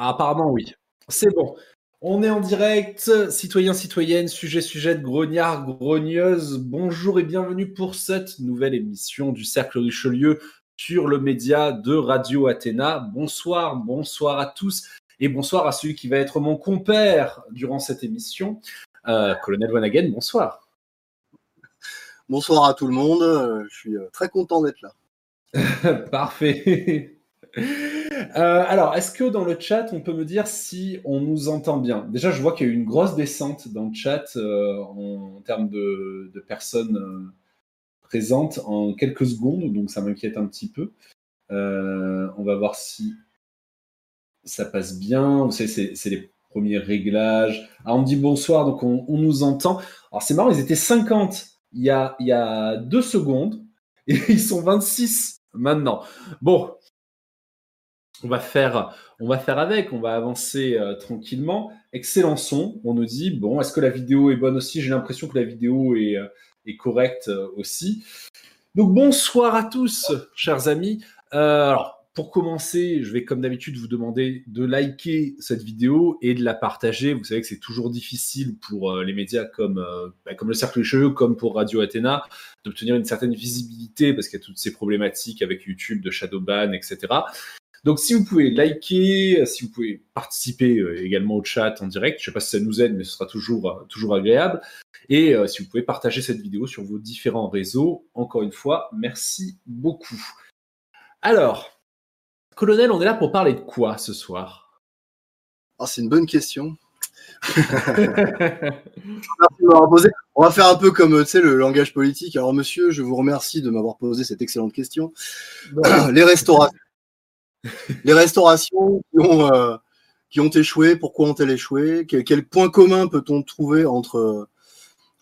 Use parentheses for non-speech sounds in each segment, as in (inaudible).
Ah, apparemment, oui. C'est bon. On est en direct, citoyens, citoyennes, sujet, sujet de grognard, grogneuse. Bonjour et bienvenue pour cette nouvelle émission du Cercle Richelieu sur le média de Radio Athéna. Bonsoir, bonsoir à tous et bonsoir à celui qui va être mon compère durant cette émission, euh, Colonel Wanagen. Bonsoir. Bonsoir à tout le monde. Euh, je suis euh, très content d'être là. (laughs) Parfait. Euh, alors, est-ce que dans le chat, on peut me dire si on nous entend bien? Déjà, je vois qu'il y a eu une grosse descente dans le chat euh, en, termes de, personnes euh, présentes en quelques secondes, donc ça m'inquiète un petit peu. on va voir si ça passe bien. Vous savez, c'est les premiers réglages. Alors, on me dit bonsoir, donc on, nous entend. Alors, c'est marrant, ils étaient 50 il y a, il y a deux secondes et (laughs) ils sont 26 maintenant. Bon, on va faire, on va faire avec, on va avancer euh, tranquillement. Excellent son. On nous dit bon, est-ce que la vidéo est bonne aussi? J'ai l'impression que la vidéo est, euh, correcte euh, aussi. Donc bonsoir à tous, chers amis. alors pour commencer, je vais comme d'habitude vous demander de liker cette vidéo et de la partager. Vous savez que c'est toujours difficile pour les médias comme, bah, comme le Cercle des Cheveux, comme pour Radio Athéna, d'obtenir une certaine visibilité parce qu'il y a toutes ces problématiques avec YouTube de shadowban, etc. Donc si vous pouvez liker, si vous pouvez participer euh, également au chat en direct, je ne sais pas si ça nous aide, mais ce sera toujours, euh, toujours agréable. Et euh, si vous pouvez partager cette vidéo sur vos différents réseaux, encore une fois, merci beaucoup. Alors, colonel, on est là pour parler de quoi ce soir? Ah, C'est une bonne question. (laughs) On va faire un peu comme le langage politique. Alors, monsieur, je vous remercie de m'avoir posé cette excellente question. Les restaurants les restaurations euh, qui ont, échoué, pourquoi ont-elles échoué? Quel, point commun peut-on trouver entre,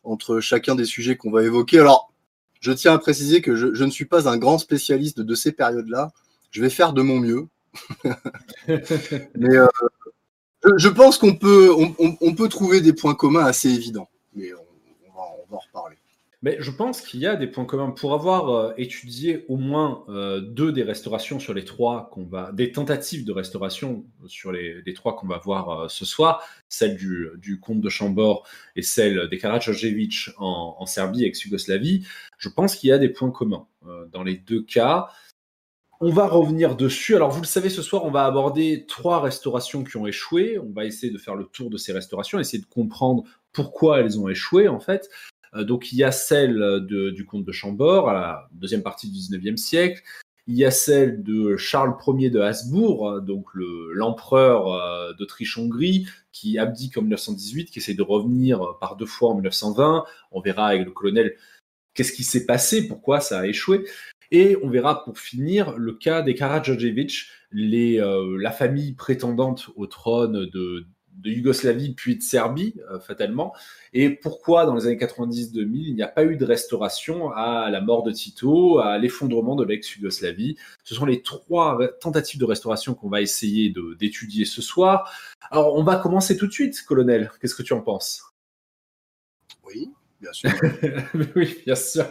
entre chacun des sujets qu'on va évoquer? Alors, je tiens à préciser que je, ne suis pas un grand spécialiste de ces périodes-là. Je vais faire de mon mieux. (laughs) Mais euh, je, pense qu'on peut, on, peut trouver des points communs assez évidents. Mais on, va, on va en reparler. Mais je pense qu'il y a des points communs. Pour avoir euh, étudié au moins euh, deux des restaurations sur les trois qu'on va, des tentatives de restauration sur les, trois qu'on va voir euh, ce soir, celle du, comte de Chambord et celle des Karadziorjevich en, en Serbie, ex-Yougoslavie, je pense qu'il y a des points communs dans les deux cas. On va revenir dessus. Alors, vous le savez, ce soir, on va aborder trois restaurations qui ont échoué. On va essayer de faire le tour de ces restaurations, essayer de comprendre pourquoi elles ont échoué, en fait. Euh, donc il y a celle du comte de Chambord à la deuxième partie du 19e siècle. Il y a celle de Charles Ier de Habsbourg, donc l'empereur euh, d'Autriche-Hongrie, qui abdique en 1918, qui essaie de revenir par deux fois en 1920. On verra avec le colonel qu'est-ce qui s'est passé, pourquoi ça a échoué. Et on verra pour finir le cas des Karadziorjevich, euh, la famille prétendante au trône de, de Yougoslavie puis de Serbie, euh, fatalement. Et pourquoi dans les années 90-2000, il n'y a pas eu de restauration à la mort de Tito, à l'effondrement de l'ex-Yougoslavie? Ce sont les trois tentatives de restauration qu'on va essayer d'étudier ce soir. Alors, on va commencer tout de suite, colonel. Qu'est-ce que tu en penses? Oui, bien sûr. (laughs) oui, bien sûr.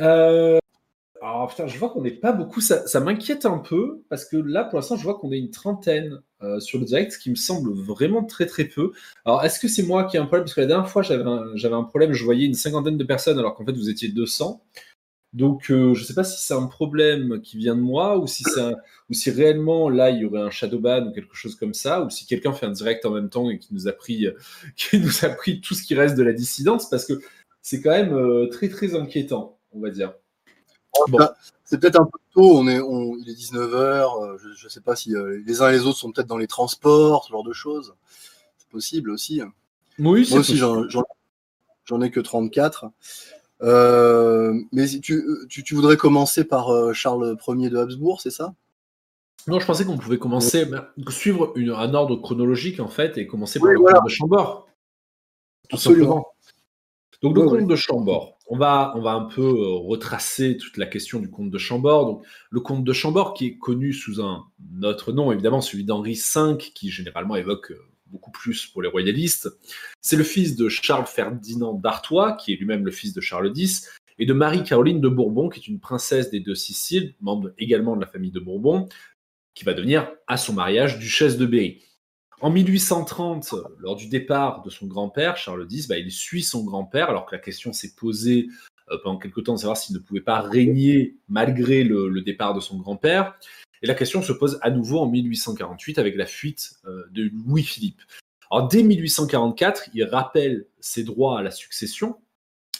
euh, alors putain, je vois qu'on n'est pas beaucoup. Ça, m'inquiète un peu parce que là, pour l'instant, je vois qu'on est une trentaine euh, sur le direct, ce qui me semble vraiment très très peu. Alors, est-ce que c'est moi qui ai un problème? Parce que la dernière fois, j'avais un, problème, je voyais une cinquantaine de personnes alors qu'en fait, vous étiez 200. Donc, euh, je ne sais pas si c'est un problème qui vient de moi ou si, réellement là, il y aurait un shadowban ou quelque chose comme ça, ou si quelqu'un fait un direct en même temps et qui nous a pris, (laughs) qui nous a pris tout ce qui reste de la dissidence parce que c'est quand même euh, très très inquiétant, on va dire. C'est peut-être un peu tôt, on est, il est 19h, euh, je ne sais pas si euh, les uns et les autres sont peut-être dans les transports, ce genre de choses. C'est possible aussi. Oui, Moi aussi, j'en ai que 34. Euh, mais tu, tu, voudrais commencer par Charles Ier de Habsbourg, c'est ça? Non, je pensais qu'on pouvait commencer, suivre un ordre chronologique en fait, et commencer par le comte de Chambord. Tout simplement. Donc le comte de Chambord. On va, on va un peu euh, retracer toute la question du comte de Chambord. Donc, le comte de Chambord, qui est connu sous un autre nom, évidemment, celui d'Henri V, qui généralement évoque euh, beaucoup plus pour les royalistes. C'est le fils de Charles Ferdinand d'Artois, qui est lui-même le fils de Charles X, et de Marie-Caroline de Bourbon, qui est une princesse des deux Siciles, membre également de la famille de Bourbon. qui va devenir, à son mariage, duchesse de Berry. En 1830, lors du départ de son grand-père, Charles X, bah, il suit son grand-père, alors que la question s'est posée euh, pendant quelque temps de savoir s'il ne pouvait pas régner malgré le, départ de son grand-père. Et la question se pose à nouveau en 1848 avec la fuite euh, de Louis-Philippe. Dès 1844, il rappelle ses droits à la succession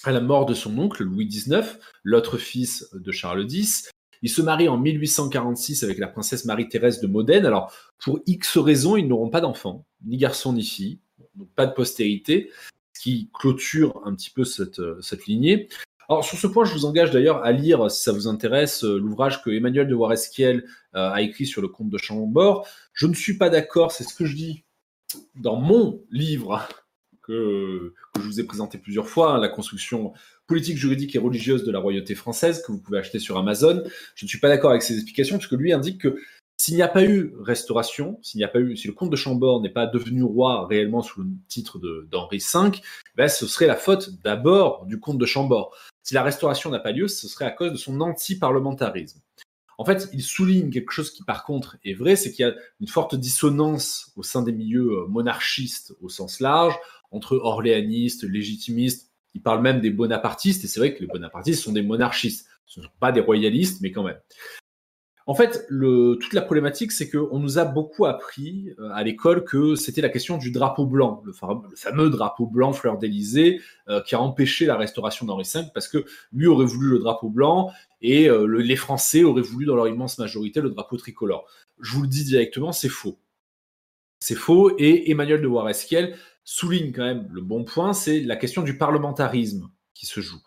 à la mort de son oncle Louis XIX, l'autre fils de Charles X. Il se marie en 1846 avec la princesse Marie-Thérèse de Modène. Alors, pour X raisons, ils n'auront pas d'enfants, ni garçon ni fille, donc pas de postérité, ce qui clôture un petit peu cette, cette lignée. Alors, sur ce point, je vous engage d'ailleurs à lire, si ça vous intéresse, l'ouvrage que Emmanuel de Waresquiel euh, a écrit sur le comte de Chambord. Je ne suis pas d'accord, c'est ce que je dis dans mon livre (laughs) que, je vous ai présenté plusieurs fois, hein, la construction politique, juridique et religieuse de la royauté française, que vous pouvez acheter sur Amazon. Je ne suis pas d'accord avec ses explications, puisque lui indique que s'il n'y a pas eu restauration, s'il n'y a pas eu, si le comte de Chambord n'est pas devenu roi réellement sous le titre d'Henri V, ben ce serait la faute d'abord du comte de Chambord. Si la restauration n'a pas lieu, ce serait à cause de son anti-parlementarisme. En fait, il souligne quelque chose qui, par contre, est vrai, c'est qu'il y a une forte dissonance au sein des milieux euh, monarchistes au sens large, entre orléanistes, légitimistes. Il parle même des bonapartistes, et c'est vrai que les bonapartistes sont des monarchistes. Ce ne sont pas des royalistes, mais quand même. En fait, toute la problématique, c'est qu'on nous a beaucoup appris euh, à l'école que c'était la question du drapeau blanc, le, fameux drapeau blanc fleur d'Élysée, euh, qui a empêché la restauration d'Henri V, parce que lui aurait voulu le drapeau blanc et euh, les Français auraient voulu, dans leur immense majorité, le drapeau tricolore. Je vous le dis directement, c'est faux. C'est faux, et Emmanuel de Waresquiel souligne quand même le bon point, c'est la question du parlementarisme qui se joue.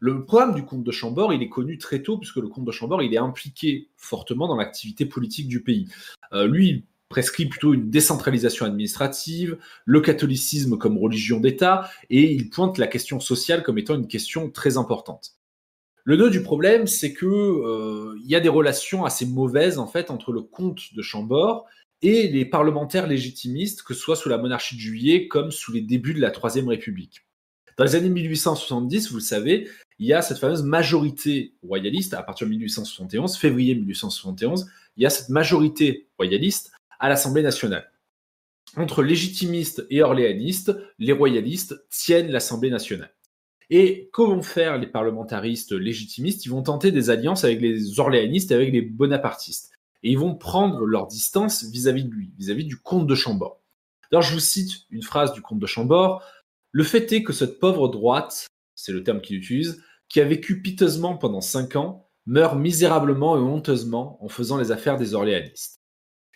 Le problème du comte de Chambord, il est connu très tôt, puisque le comte de Chambord, il est impliqué fortement dans l'activité politique du pays. Euh, lui, il prescrit plutôt une décentralisation administrative, le catholicisme comme religion d'État, et il pointe la question sociale comme étant une question très importante. Le nœud du problème, c'est que euh, il y a des relations assez mauvaises en fait entre le comte de Chambord et les parlementaires légitimistes, que ce soit sous la monarchie de Juillet comme sous les débuts de la Troisième République. Dans les années 1870, vous le savez, il y a cette fameuse majorité royaliste, à partir de 1871, février 1871, il y a cette majorité royaliste à l'Assemblée nationale. Entre légitimistes et orléanistes, les royalistes tiennent l'Assemblée nationale. Et comment faire les parlementaristes légitimistes? Ils vont tenter des alliances avec les orléanistes et avec les bonapartistes. Et ils vont prendre leur distance vis-à-vis de lui, vis-à-vis du comte de Chambord. Alors je vous cite une phrase du comte de Chambord. Le fait est que cette pauvre droite, c'est le terme qu'il utilise, qui a vécu piteusement pendant cinq ans, meurt misérablement et honteusement en faisant les affaires des orléanistes.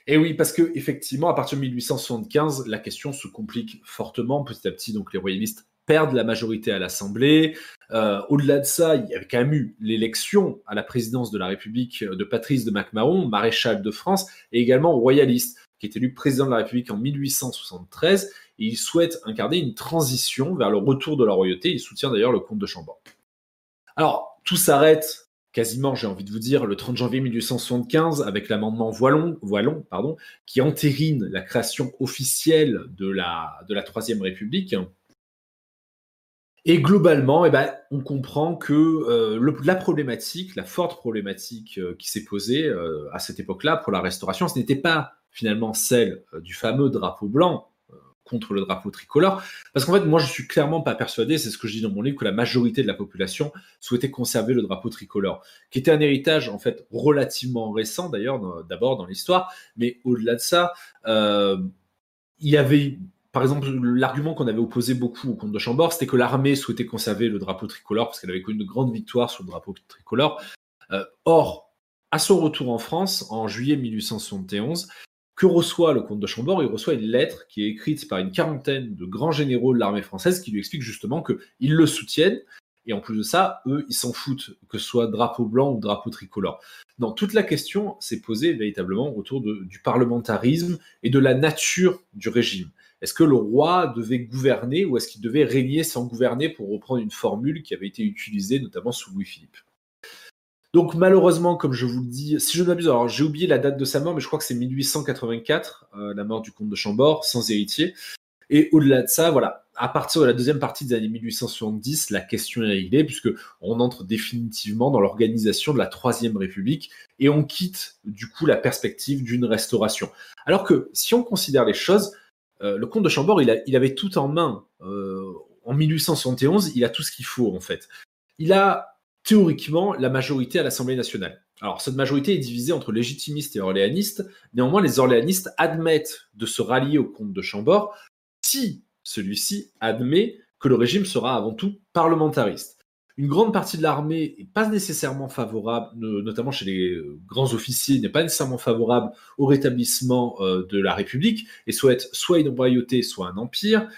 Et oui, parce que effectivement, à partir de 1875, la question se complique fortement. Petit à petit, donc les royalistes perdent la majorité à l'Assemblée. Euh, au-delà de ça, il y avait quand même eu l'élection à la présidence de la République de Patrice de MacMahon, maréchal de France, et également royaliste, qui est élu président de la République en 1873 il souhaite incarner une transition vers le retour de la royauté. Il soutient d'ailleurs le comte de Chambord. Alors, tout s'arrête quasiment, j'ai envie de vous dire, le 30 janvier 1875 avec l'amendement Voilon, pardon, qui entérine la création officielle de la, de la Troisième République. Et globalement, eh ben, on comprend que euh, la problématique, la forte problématique euh, qui s'est posée euh, à cette époque-là pour la restauration, ce n'était pas finalement celle du fameux drapeau blanc, contre le drapeau tricolore. Parce qu'en fait, moi, je suis clairement pas persuadé, c'est ce que je dis dans mon livre, que la majorité de la population souhaitait conserver le drapeau tricolore, qui était un héritage, en fait, relativement récent, d'ailleurs, d'abord dans l'histoire. Mais au-delà de ça, il y avait, par exemple, l'argument qu'on avait opposé beaucoup au comte de Chambord, c'était que l'armée souhaitait conserver le drapeau tricolore parce qu'elle avait connu une grande victoire sur le drapeau tricolore. Euh, or, à son retour en France, en juillet 1871, que reçoit le comte de Chambord? Il reçoit une lettre qui est écrite par une quarantaine de grands généraux de l'armée française qui lui expliquent justement qu'ils le soutiennent. Et en plus de ça, eux, ils s'en foutent, que ce soit drapeau blanc ou drapeau tricolore. Non, toute la question s'est posée véritablement autour du parlementarisme et de la nature du régime. Est-ce que le roi devait gouverner ou est-ce qu'il devait régner sans gouverner pour reprendre une formule qui avait été utilisée notamment sous Louis-Philippe donc malheureusement, comme je vous le dis, si je ne m'abuse, alors j'ai oublié la date de sa mort, mais je crois que c'est 1884, euh, la mort du comte de Chambord, sans héritier. Et au-delà de ça, voilà, à partir de la deuxième partie des années 1870, la question est réglée puisque on entre définitivement dans l'organisation de la Troisième République et on quitte du coup la perspective d'une restauration. Alors que si on considère les choses, euh, le comte de Chambord, il, avait tout en main. Euh, en 1871, il a tout ce qu'il faut en fait. Il a théoriquement la majorité à l'Assemblée nationale. Alors, cette majorité est divisée entre légitimistes et orléanistes. Néanmoins, les orléanistes admettent de se rallier au comte de Chambord si celui-ci admet que le régime sera avant tout parlementariste. Une grande partie de l'armée n'est pas nécessairement favorable, notamment chez les euh, grands officiers, n'est pas nécessairement favorable au rétablissement euh, de la République et souhaite soit une royauté, soit un empire.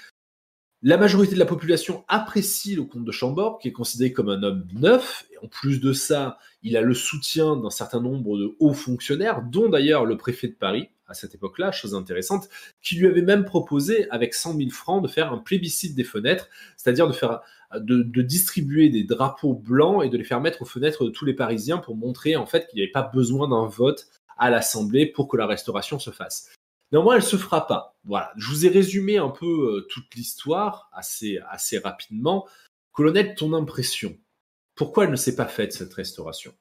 La majorité de la population apprécie le comte de Chambord, qui est considéré comme un homme neuf. Et en plus de ça, il a le soutien d'un certain nombre de hauts fonctionnaires, dont d'ailleurs le préfet de Paris, à cette époque-là, chose intéressante, qui lui avait même proposé, avec 100 000 francs, de faire un plébiscite des fenêtres, c'est-à-dire de, faire, de, distribuer des drapeaux blancs et de les faire mettre aux fenêtres de tous les Parisiens pour montrer en fait qu'il n'y avait pas besoin d'un vote à l'Assemblée pour que la restauration se fasse. Néanmoins, elle se fera pas. Voilà. Je vous ai résumé un peu euh, toute l'histoire assez, assez rapidement. Colonel, ton impression Pourquoi elle ne s'est pas faite, cette restauration?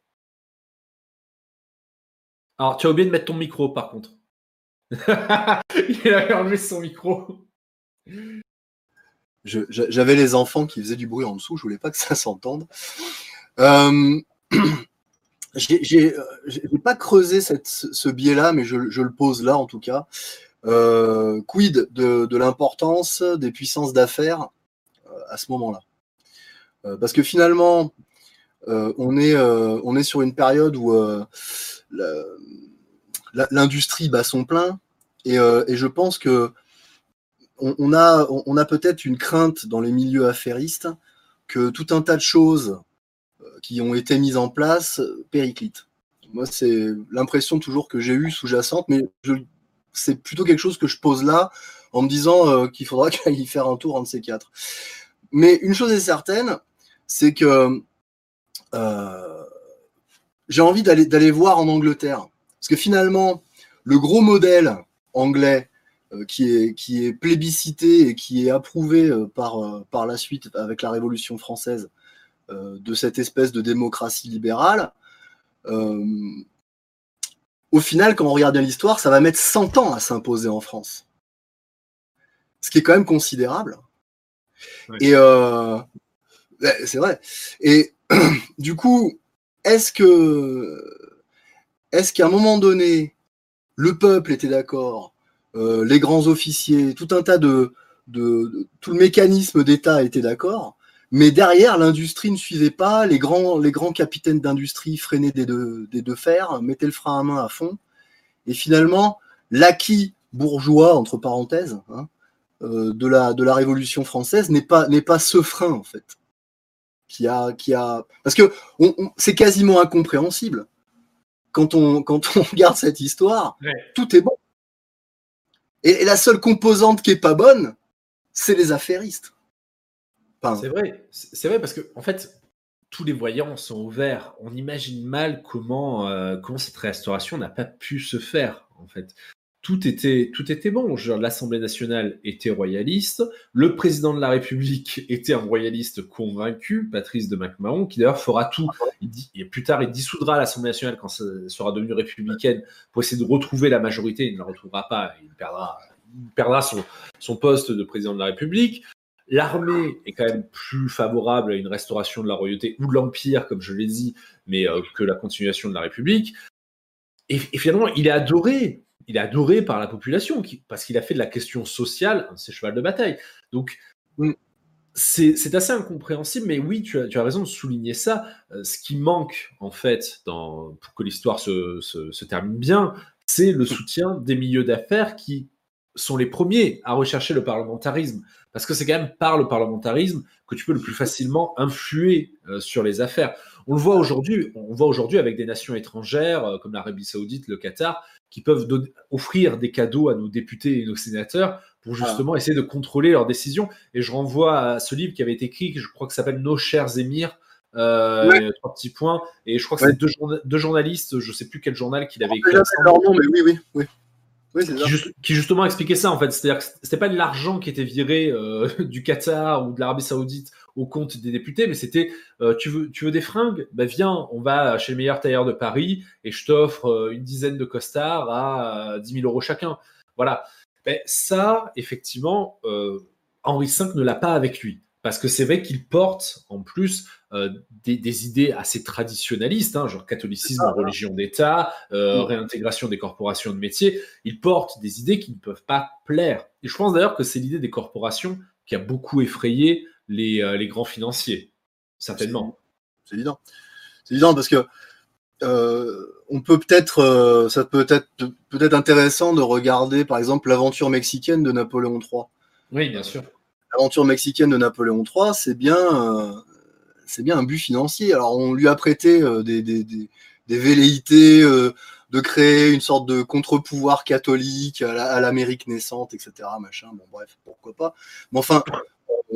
Alors, tu as oublié de mettre ton micro, par contre. (laughs) Il a enlevé son micro. J'avais les enfants qui faisaient du bruit en dessous, je voulais pas que ça (laughs) s'entende. Euh, (clears throat) j'ai pas creusé ce biais-là, mais je, le pose là en tout cas. Euh, quid de, l'importance des puissances d'affaires euh, à ce moment-là? Parce que finalement, on, est, sur une période où l'industrie bat son plein. Euh, et, je pense que on, a, peut-être une crainte dans les milieux affairistes que tout un tas de choses euh, qui ont été mises en place périclitent. Moi, c'est l'impression toujours que j'ai eue sous-jacente, mais c'est plutôt quelque chose que je pose là en me disant euh, qu'il faudra (laughs) y faire un tour entre ces quatre. Mais une chose est certaine, c'est que j'ai envie d'aller voir en Angleterre. Parce que finalement, le gros modèle anglais euh, qui, est, qui est plébiscité et qui est approuvé euh, par, euh, par la suite avec la Révolution française de cette espèce de démocratie libérale, au final, quand on regarde bien l'histoire, ça va mettre 100 ans à s'imposer en France. Ce qui est quand même considérable. Et c'est vrai. Et (clears throat) du coup, est-ce que est-ce qu'à un moment donné, le peuple était d'accord, euh, les grands officiers, tout un tas de, tout le mécanisme d'État était d'accord, mais derrière l'industrie ne suivait pas, les grands, les grands capitaines d'industrie freinaient des deux, des deux fers, mettaient le frein à main à fond, et finalement l'acquis bourgeois entre parenthèses hein, euh, de la de la Révolution française n'est pas n'est pas ce frein en fait qui a qui a parce que c'est quasiment incompréhensible quand on, quand on (laughs) regarde cette histoire, tout est bon. Et, la seule composante qui est pas bonne, c'est les affairistes. c'est vrai, c'est vrai parce que en fait, tous les voyants sont ouverts. On imagine mal comment, euh, comment cette restauration n'a pas pu se faire en fait tout était, tout était bon. L'Assemblée nationale était royaliste, le président de la République (laughs) était un royaliste convaincu, Patrice de MacMahon, qui d'ailleurs fera tout. Il dit, et plus tard, il dissoudra l'Assemblée nationale quand ça sera devenue républicaine pour essayer de retrouver la majorité. Il ne la retrouvera pas, il perdra, il perdra son, son poste de président de la République. L'armée est quand même plus favorable à une restauration de la royauté ou de l'empire, comme je l'ai dit, mais euh, que la continuation de la République. Et, et, finalement, il est adoré il est adoré par la population parce qu'il a fait de la question sociale un ses cheval de bataille. Donc, mm, c'est assez incompréhensible, mais oui, tu as, raison de souligner ça. Euh, ce qui manque, en fait, pour que l'histoire se, termine bien, c'est le soutien des milieux d'affaires qui sont les premiers à rechercher le parlementarisme. Parce que c'est quand même par le parlementarisme que tu peux le plus facilement influer euh, sur les affaires. On le voit aujourd'hui, on voit aujourd'hui avec des nations étrangères euh, comme l'Arabie Saoudite, le Qatar, qui peuvent offrir des cadeaux à nos députés et nos sénateurs pour ah. justement essayer de contrôler leurs décisions. Et je renvoie à ce livre qui avait été écrit, je crois que ça s'appelle Nos chers émirs. Euh, Trois petits points. Et je crois que c'est deux, journalistes, je ne sais plus quel journal qui l'avait écrit. Leur nom, mais oui, oui, oui. qui, justement expliquait ça en fait. C'est-à-dire que c'était pas de l'argent qui était viré euh, (laughs) du Qatar ou de l'Arabie Saoudite au compte des députés, mais c'était euh, tu, veux, tu veux des fringues? Ben viens, on va chez le meilleur tailleur de Paris et je t'offre euh, une dizaine de costards à 10 000 euros chacun. Voilà. Ben, ça, effectivement, Henri V ne l'a pas avec lui. Parce que c'est vrai qu'il porte en plus euh, des, idées assez traditionnalistes, hein, genre catholicisme, religion d'État, euh, mm. réintégration des corporations de métier. Il porte des idées qui ne peuvent pas plaire. Et je pense d'ailleurs que c'est l'idée des corporations qui a beaucoup effrayé les, euh, grands financiers, certainement. C'est évident. C'est évident parce que on peut peut-être, ça peut être peut-être intéressant de regarder par exemple l'aventure mexicaine de Napoléon III. Oui, bien sûr l'aventure mexicaine de Napoléon III, c'est bien, euh, c'est bien un but financier. Alors on lui a prêté euh, des, velléités euh, de créer une sorte de contre-pouvoir catholique à l'Amérique naissante, etc. Machin. Bon bref, pourquoi pas. Mais enfin,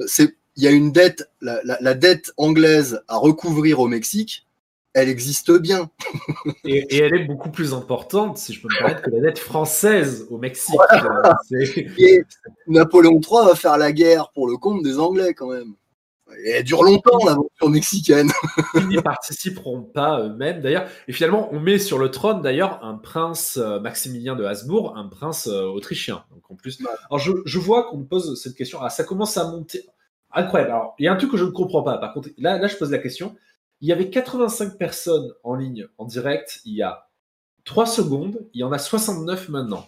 c'est il y a une dette, la, dette anglaise à recouvrir au Mexique elle existe bien. (laughs) et, elle est beaucoup plus importante, si je peux me permettre, que la dette française au Mexique. (laughs) Et Napoléon III va faire la guerre pour le compte des Anglais quand même. Et elle dure longtemps l'aventure mexicaine. (laughs) Ils n'y participeront pas eux-mêmes d'ailleurs. Et finalement, on met sur le trône d'ailleurs un prince euh, Maximilien de Habsbourg, un prince euh, autrichien. Donc en plus, alors je, vois qu'on me pose cette question. Ah, ça commence à monter. Incroyable. Alors il y a un truc que je ne comprends pas. Par contre, là, là je pose la question il y avait 85 personnes en ligne, en direct, il y a 3 secondes, il y en a 69 maintenant.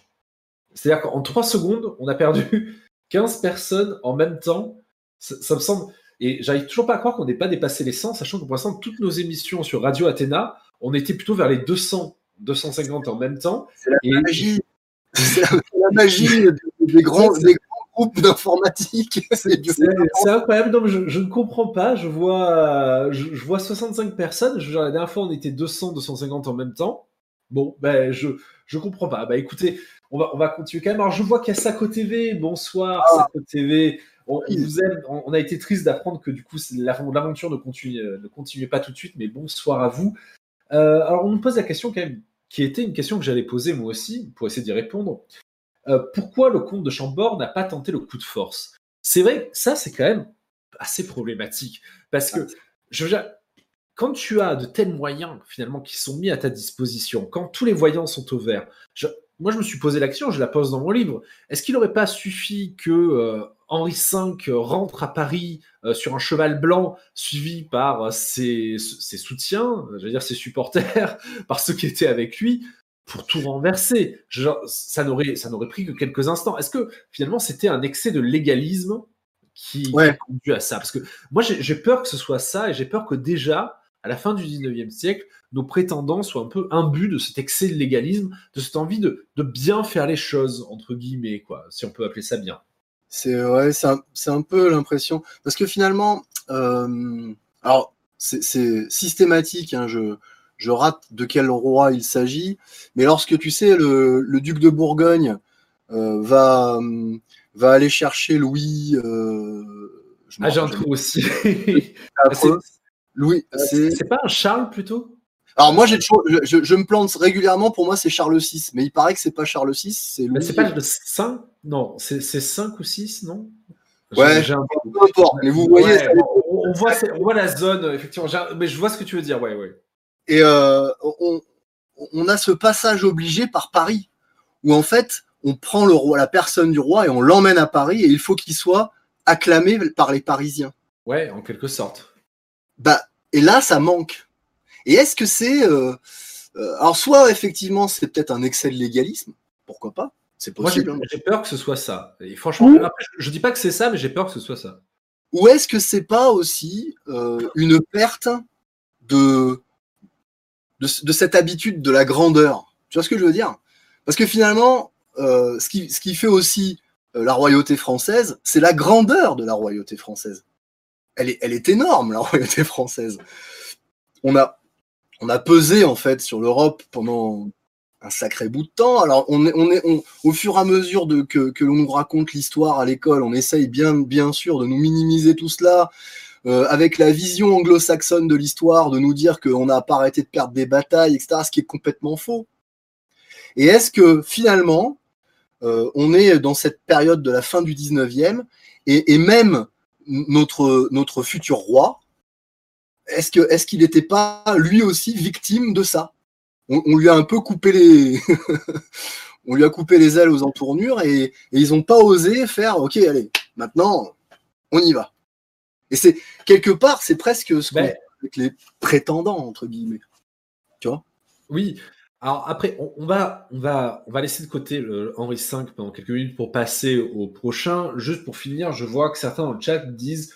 C'est-à-dire qu'en 3 secondes, on a perdu (laughs) 15 personnes en même temps. Ça, me semble. Et j'arrive toujours pas à croire qu'on n'ait pas dépassé les 100, sachant que pour l'instant, toutes nos émissions sur Radio Athéna, on était plutôt vers les 200, 250 en même temps. C'est la magie. (laughs) C'est la, magie des, grands, groupe d'informatique. C'est incroyable. je, ne comprends pas. Je vois, je, vois 65 personnes. Je, la dernière fois, on était 200, 250 en même temps. Bon, ben, je, je comprends pas. Bah, écoutez, on va, on va continuer quand même. Alors, je vois qu'il y a Saco TV. Bonsoir, ah. Saco TV. On, vous aime. On, a été triste d'apprendre que du coup, l'aventure ne continue, ne continuait pas tout de suite. Mais bonsoir à vous. Euh, alors, on nous pose la question quand même, qui était une question que j'allais poser moi aussi, pour essayer d'y répondre. Euh, pourquoi le comte de Chambord n'a pas tenté le coup de force? C'est vrai, ça c'est quand même assez problématique parce que je, quand tu as de tels moyens finalement qui sont mis à ta disposition, quand tous les voyants sont au vert, moi je me suis posé l'action, je la pose dans mon livre. Est-ce qu'il n'aurait pas suffi que euh, Henri V rentre à Paris euh, sur un cheval blanc, suivi par ses, ses soutiens, veux dire ses supporters, (laughs) par ceux qui étaient avec lui, pour tout renverser. ça n'aurait ça n'aurait pris que quelques instants. Est-ce que finalement c'était un excès de légalisme qui, a conduit à ça? Parce que moi j'ai peur que ce soit ça et j'ai peur que déjà à la fin du 19e siècle, nos prétendants soient un peu imbus de cet excès de légalisme, de cette envie de, bien faire les choses, entre guillemets, quoi, si on peut appeler ça bien. C'est ouais, c'est un, peu l'impression. Parce que finalement, euh, alors c'est systématique, hein, je, je rate de quel roi il s'agit. Mais lorsque tu sais, le, duc de Bourgogne euh, va, va aller chercher Louis. Euh, (laughs) ah, j'ai un trou aussi. Louis, euh, c'est pas un Charles plutôt? Alors moi, j'ai je, je, me plante régulièrement. Pour moi, c'est Charles VI, mais il paraît que c'est pas Charles VI, c'est Louis. C'est pas le 5 Non, c'est 5 ou 6, non? Ouais, peu importe. Mais vous voyez, on, voit, on, voit, la zone, effectivement. Mais je vois ce que tu veux dire, ouais, ouais. Et euh, on, a ce passage obligé par Paris, où en fait, on prend le roi, la personne du roi, et on l'emmène à Paris, et il faut qu'il soit acclamé par les Parisiens. Ouais, en quelque sorte. Bah, et là, ça manque. Et est-ce que c'est. Euh, euh, alors, soit effectivement, c'est peut-être un excès de légalisme, pourquoi pas C'est possible. Moi, j'ai peur que ce soit ça. Et franchement, je, dis pas que c'est ça, mais j'ai peur que ce soit ça. Ou est-ce que c'est pas aussi une perte de, de, cette habitude de la grandeur. Tu vois ce que je veux dire? Parce que finalement, euh, ce, qui, ce, qui, fait aussi euh, la royauté française, c'est la grandeur de la royauté française. Elle est, elle est énorme, la (laughs) royauté française. On a, on a pesé en fait sur l'Europe pendant un sacré bout de temps. Alors, on est, on est, au fur et à mesure de, que, que l'on nous raconte l'histoire à l'école, on essaye bien, bien sûr de nous minimiser tout cela, euh, avec la vision anglo-saxonne de l'histoire, de nous dire qu'on n'a pas arrêté de perdre des batailles, etc., ce qui est complètement faux. Et est-ce que finalement, on est dans cette période de la fin du 19e, et, même notre, notre futur roi, est-ce qu'il est n'était pas lui aussi victime de ça? On, lui a un peu coupé les. (laughs) on lui a coupé les ailes aux entournures et, ils n'ont pas osé faire OK, allez, maintenant, on y va. Et c'est quelque part, c'est presque ce ben, avec les prétendants, entre guillemets. Tu vois? Oui. Alors après, on, va, on, va, on va laisser de côté le Henri V pendant quelques minutes pour passer au prochain. Juste pour finir, je vois que certains dans le chat disent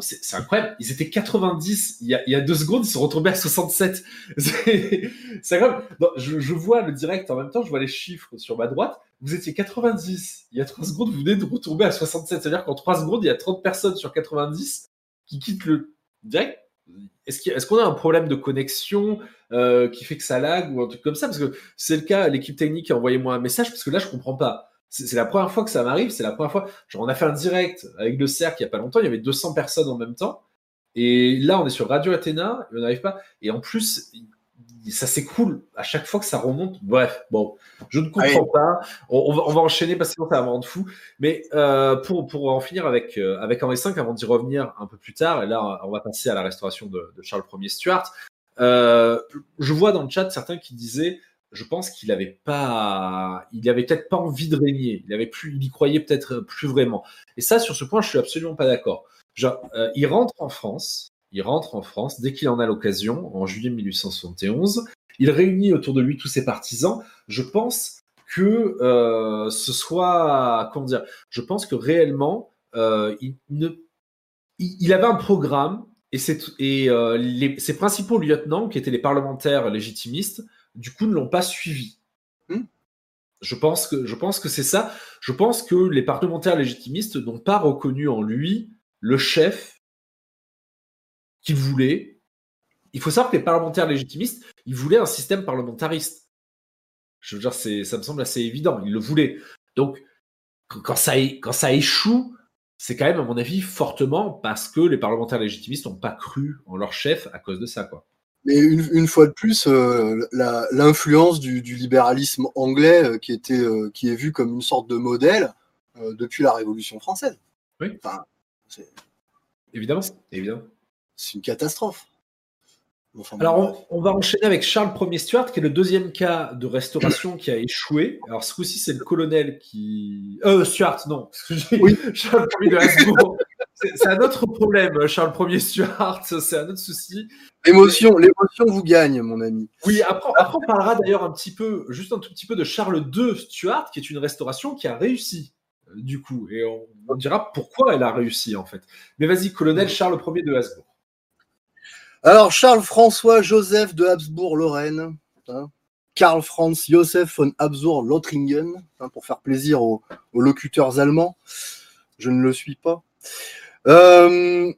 c'est incroyable. Ils étaient 90 il y, a, deux secondes, ils sont retombés à 67. (laughs) C'est incroyable. je, vois le direct en même temps, je vois les chiffres sur ma droite. Vous étiez 90 il y a trois secondes, vous venez de retomber à 67. C'est-à-dire qu'en trois secondes, il y a 30 personnes sur 90 qui quittent le direct. Est-ce qu'on a un problème de connexion euh, qui fait que ça lag ou un truc comme ça? Parce que c'est le cas, l'équipe technique a envoyé moi un message parce que là, je comprends pas c'est la première fois que ça m'arrive, c'est la première fois. Genre, on a fait un direct avec le cercle il n'y a pas longtemps, il y avait 200 personnes en même temps. Et là, on est sur Radio Athéna, et on n'arrive pas. Et en plus, ça s'écoule à chaque fois que ça remonte. Bref, bon, je ne comprends pas. On, va, enchaîner parce que ça va rendre fou. Mais euh, pour, pour en finir avec, euh, avec Henri V, avant d'y revenir un peu plus tard, et là, on va passer à la restauration de, Charles Ier Stuart. Euh, je vois dans le chat certains qui disaient je pense qu'il avait pas, il avait peut-être pas envie de régner. Il avait plus, il y croyait peut-être plus vraiment. Et ça, sur ce point, je suis absolument pas d'accord. Euh, il rentre en France, il rentre en France dès qu'il en a l'occasion, en juillet 1871. Il réunit autour de lui tous ses partisans. Je pense que euh, ce soit, comment dire, je pense que réellement, euh, il, avait un programme et, et ses principaux lieutenants, qui étaient les parlementaires légitimistes, du coup, ne l'ont pas suivi. Hmm. Je pense que, je pense que c'est ça. Je pense que les parlementaires légitimistes n'ont pas reconnu en lui le chef qu'ils voulaient. Il faut savoir que les parlementaires légitimistes, ils voulaient un système parlementariste. Je veux dire, ça me semble assez évident. Ils le voulaient. Donc, quand ça, quand ça échoue, c'est quand même, à mon avis, fortement parce que les parlementaires légitimistes n'ont pas cru en leur chef à cause de ça, quoi. Mais une, fois de plus, euh, l'influence du, libéralisme anglais euh, qui, était, euh, qui est vu comme une sorte de modèle depuis la Révolution française. Oui. Enfin, évidemment, évidemment. C'est une catastrophe. Alors, on, va enchaîner avec Charles Ier Stuart, qui est le deuxième cas de restauration qui a échoué. Alors, ce coup-ci, c'est le colonel qui. Euh, Stuart, non. Oui. (laughs) Charles Ier de Habsbourg. C'est un autre problème, Charles Ier Stuart. (laughs) C'est un autre souci. L'émotion, l'émotion vous gagne, mon ami. Oui, après, après on parlera d'ailleurs un petit peu, juste un tout petit peu de Charles II Stuart, qui est une restauration qui a réussi, du coup. Et on, dira pourquoi elle a réussi, en fait. Mais vas-y, colonel Charles Ier de Habsbourg. Alors, Charles-François Joseph de Habsbourg-Lorraine. Hein, Karl Franz Joseph von Habsbourg-Lothringen, hein, pour faire plaisir aux, locuteurs allemands. Je ne le suis pas. Euh,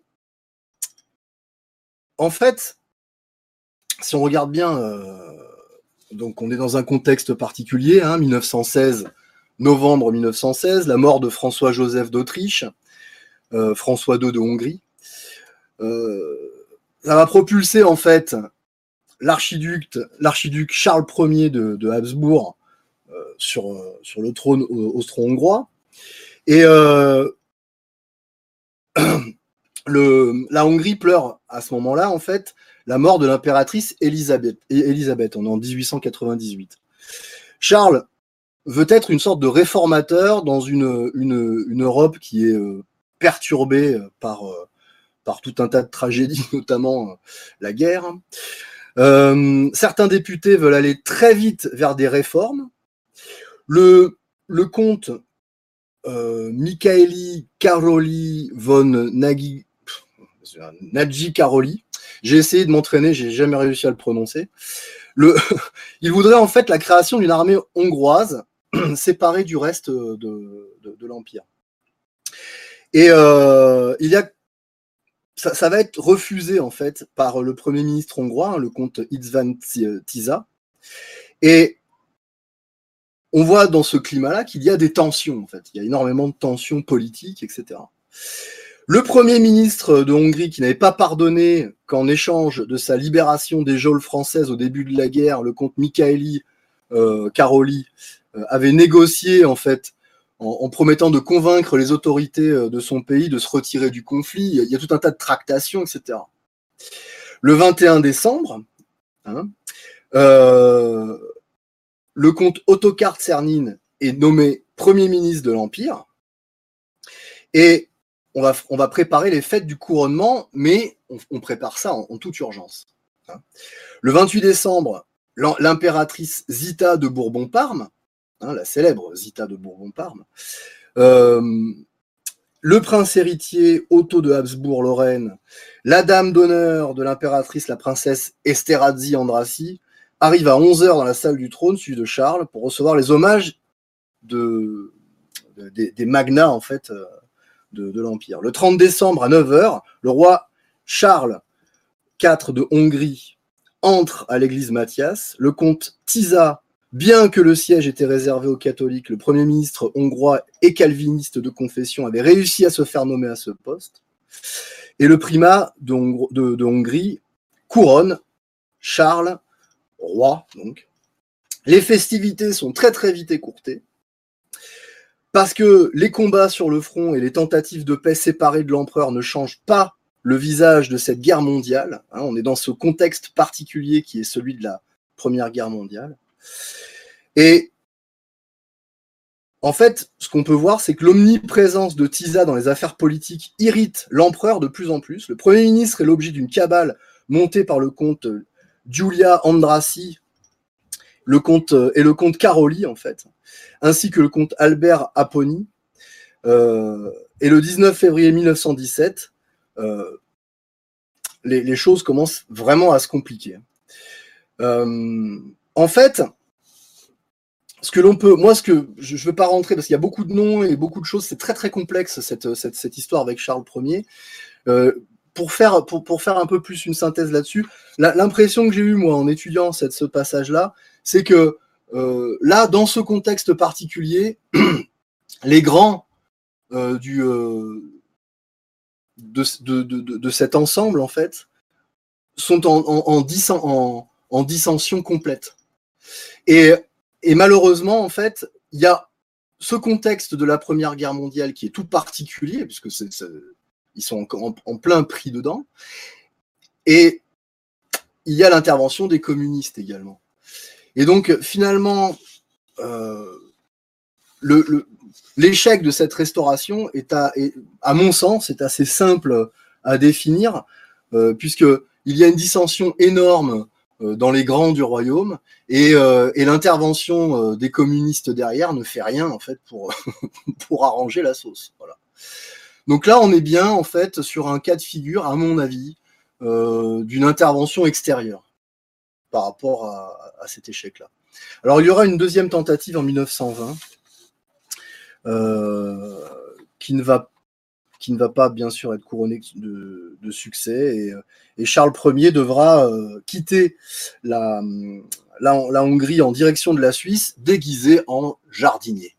en fait, si on regarde bien, euh, donc on est dans un contexte particulier, 1916, hein, novembre 1916, la mort de François-Joseph d'Autriche, euh, François II de Hongrie. Ça va propulser en fait l'archiduc, Charles Ier de, Habsbourg sur, sur le trône austro-hongrois. Et la Hongrie pleure à ce moment-là, en fait, la mort de l'impératrice. Élisabeth, on est en 1898. Charles veut être une sorte de réformateur dans une, Europe qui est euh, perturbée par, euh, par tout un tas de tragédies, (laughs) notamment euh, la guerre. certains députés veulent aller très vite vers des réformes. Le comte Michaeli Karoli von Nagy, Nadji Karoli. J'ai essayé de m'entraîner, j'ai jamais réussi à le prononcer. (laughs) Il voudrait en fait la création d'une armée hongroise (clears throat) séparée du reste de, l'Empire. Et euh, il y a, ça, va être refusé en fait par le Premier ministre hongrois, hein, le comte Itzvan Tiza. Et on voit dans ce climat-là qu'il y a des tensions en fait. Il y a énormément de tensions politiques, etc. Le Premier ministre de Hongrie, qui n'avait pas pardonné qu'en échange de sa libération des geôles françaises au début de la guerre, le comte Michaeli Caroli avait négocié en fait en, promettant de convaincre les autorités de son pays de se retirer du conflit. Il y a tout un tas de tractations, etc. Le 21 décembre, hein, le comte Ottokar Czernin est nommé Premier ministre de l'Empire. Et on va, on va préparer les fêtes du couronnement, mais on, prépare ça en, toute urgence. Hein. Le 28 décembre, l'impératrice Zita de Bourbon-Parme, hein, la célèbre Zita de Bourbon-Parme, euh, le prince héritier Otto de Habsbourg-Lorraine, la dame d'honneur de l'impératrice, la princesse Esterhazy Andrassy, arrivent à 11h dans la salle du trône, suivi de Charles, pour recevoir les hommages de, des, magnats, en fait, euh, de, l'Empire. Le 30 décembre à 9h, le roi Charles IV de Hongrie entre à l'église Mathias. Le comte Tisa, bien que le siège était réservé aux catholiques, le premier ministre hongrois et calviniste de confession avait réussi à se faire nommer à ce poste. Et le primat de Hongrie couronne Charles, roi donc. Les festivités sont très très vite écourtées parce que les combats sur le front et les tentatives de paix séparées de l'empereur ne changent pas le visage de cette guerre mondiale. Hein. on est dans ce contexte particulier qui est celui de la Première Guerre mondiale. Et en fait, ce qu'on peut voir, c'est que l'omniprésence de Tisa dans les affaires politiques irrite l'empereur de plus en plus. Le Premier ministre est l'objet d'une cabale montée par le comte Giulia Andrassi, le comte euh, et le comte Caroli en fait, ainsi que le comte Albert Aponi. Euh, et le 19 février 1917, euh, les, choses commencent vraiment à se compliquer. en fait, ce que l'on peut, moi, ce que je ne veux pas rentrer parce qu'il y a beaucoup de noms et beaucoup de choses, c'est très très complexe cette, histoire avec Charles Ier. Pour faire, pour, pour, faire un peu plus une synthèse là-dessus, l'impression que j'ai eue, moi, en étudiant cette, ce passage-là, c'est que euh, là, dans ce contexte particulier, (clears throat) les grands euh, du, euh, de, cet ensemble, en fait, sont en, en, dissension complète. Et, malheureusement, en fait, il y a ce contexte de la Première Guerre mondiale qui est tout particulier, puisque ils sont en, en, plein pris dedans, et il y a l'intervention des communistes également. Et donc, finalement, euh, l'échec de cette restauration est, à, à, mon sens, est assez simple à définir, euh, puisqu'il y a une dissension énorme euh, dans les grands du royaume, et, euh, l'intervention des communistes derrière ne fait rien, en fait, pour, (laughs) pour arranger la sauce. Voilà. Donc là, on est bien, en fait, sur un cas de figure, à mon avis, d'une intervention extérieure par rapport à, cet échec-là. Alors il y aura une deuxième tentative en 1920 euh, qui, ne va, pas bien sûr être couronnée de, succès et, et, Charles Ier devra euh, quitter la, la, Hongrie en direction de la Suisse déguisé en jardinier.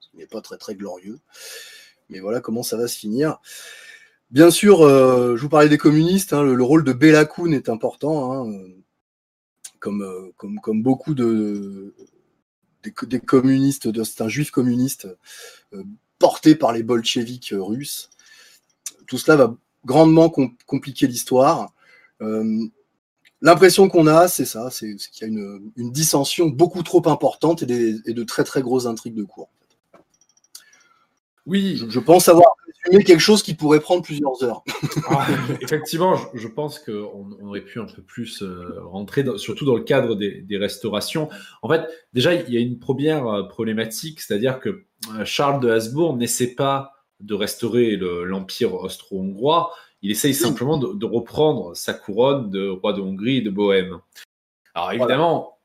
Ce n'est pas très très glorieux, mais voilà comment ça va se finir. Bien sûr, euh, je vous parlais des communistes, hein, le, rôle de Bela est important. Hein, euh, comme, comme, beaucoup de, des, communistes, c'est un juif communiste euh, porté par les bolcheviks russes. Tout cela va grandement compliquer l'histoire. Euh, l'impression qu'on a, c'est ça, c'est qu'il y a une, dissension beaucoup trop importante et, de très très grosses intrigues de cours. Oui. Je, pense avoir résumé quelque chose qui pourrait prendre plusieurs heures. (laughs) Ah, effectivement, je, pense qu'on on aurait pu un peu plus euh, rentrer, surtout dans le cadre des, restaurations. En fait, déjà, il y a une première euh, problématique, c'est-à-dire que euh, Charles de Habsbourg n'essaie pas de restaurer l'empire austro-hongrois, il essaye simplement de, reprendre sa couronne de roi de Hongrie et de Bohême. Alors évidemment,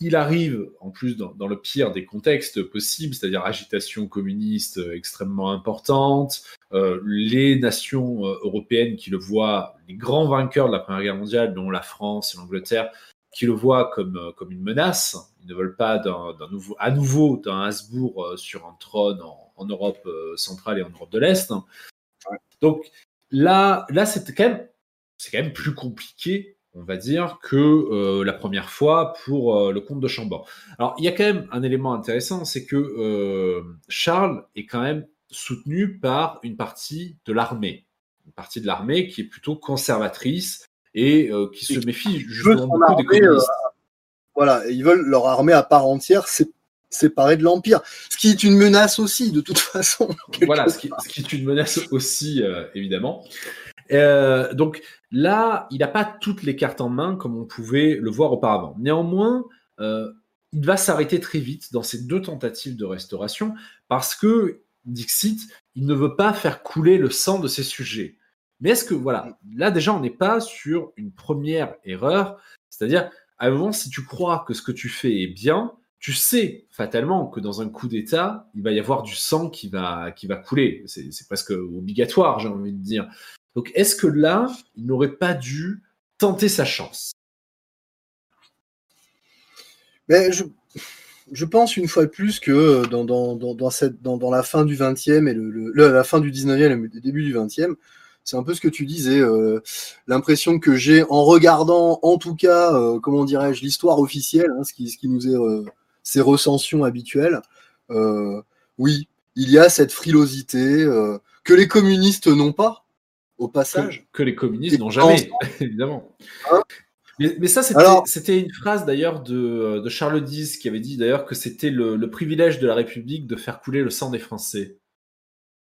il arrive, en plus, dans, le pire des contextes possibles, c'est-à-dire agitation communiste euh, extrêmement importante, euh, les nations euh, européennes qui le voient, les grands vainqueurs de la Première Guerre mondiale, dont la France et l'Angleterre, qui le voient comme, comme une menace. Ils ne veulent pas d'un, nouveau, à nouveau d'un Habsbourg sur un trône en, Europe centrale et en Europe de l'Est. Donc là, là c'est quand, même, c'est quand même plus compliqué on va dire, que la première fois pour le comte de Chambord. Alors, il y a quand même un élément intéressant, c'est que Charles est quand même soutenu par une partie de l'armée, une partie de l'armée qui est plutôt conservatrice et qui se méfie justement beaucoup des communistes. voilà, ils veulent leur armée à part entière, c'est séparé de l'Empire. Ce qui est une menace aussi, de toute (laughs) façon. Voilà, ce qui, est une menace aussi, euh, évidemment. Euh, donc là, il n'a pas toutes les cartes en main comme on pouvait le voir auparavant. Néanmoins, euh, il va s'arrêter très vite dans ces deux tentatives de restauration parce que, Dixit, il ne veut pas faire couler le sang de ses sujets. Mais est-ce que, voilà, là déjà, on n'est pas sur une première erreur, c'est-à-dire, à un moment, si tu crois que ce que tu fais est bien, tu sais fatalement que dans un coup d'État, il va y avoir du sang qui va, qui va couler. C'est presque obligatoire, j'ai envie de dire. Donc, est-ce que là, il n'aurait pas dû tenter sa chance? Mais je, je, pense une fois de plus que dans, dans, la fin du 20e et la fin du 19e et le début du 20e, c'est un peu ce que tu disais. Euh, l'impression que j'ai en regardant, en tout cas, euh, comment dirais-je, l'histoire officielle, hein, ce, qui, nous est euh, ces recensions habituelles, euh, oui, il y a cette frilosité euh, que les communistes n'ont pas, au passage. Que, les communistes n'ont jamais, (laughs) évidemment. Hein mais, ça, c'était une phrase d'ailleurs de, Charles X qui avait dit d'ailleurs que c'était le, privilège de la République de faire couler le sang des Français.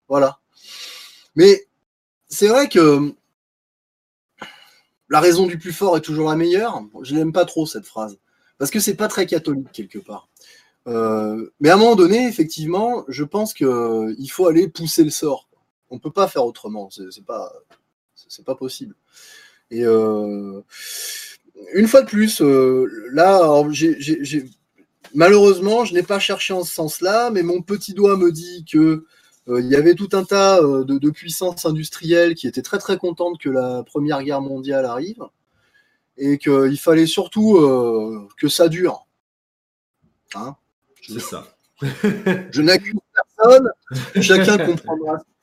Voilà. Mais c'est vrai que la raison du plus fort est toujours la meilleure. Je n'aime pas trop cette phrase. Parce que c'est pas très catholique quelque part. Euh, mais à un moment donné, effectivement, je pense qu'il euh, faut aller pousser le sort. On peut pas faire autrement. C'est pas, c'est pas possible. Et euh, une fois de plus, là, malheureusement, je n'ai pas cherché en ce sens-là, mais mon petit doigt me dit que il y avait tout un tas de, de, puissances industrielles qui étaient très très contentes que la Première Guerre mondiale arrive et qu'il fallait surtout euh, que ça dure. Hein? C'est ça. je n'accuse personne, chacun comprendra. (laughs)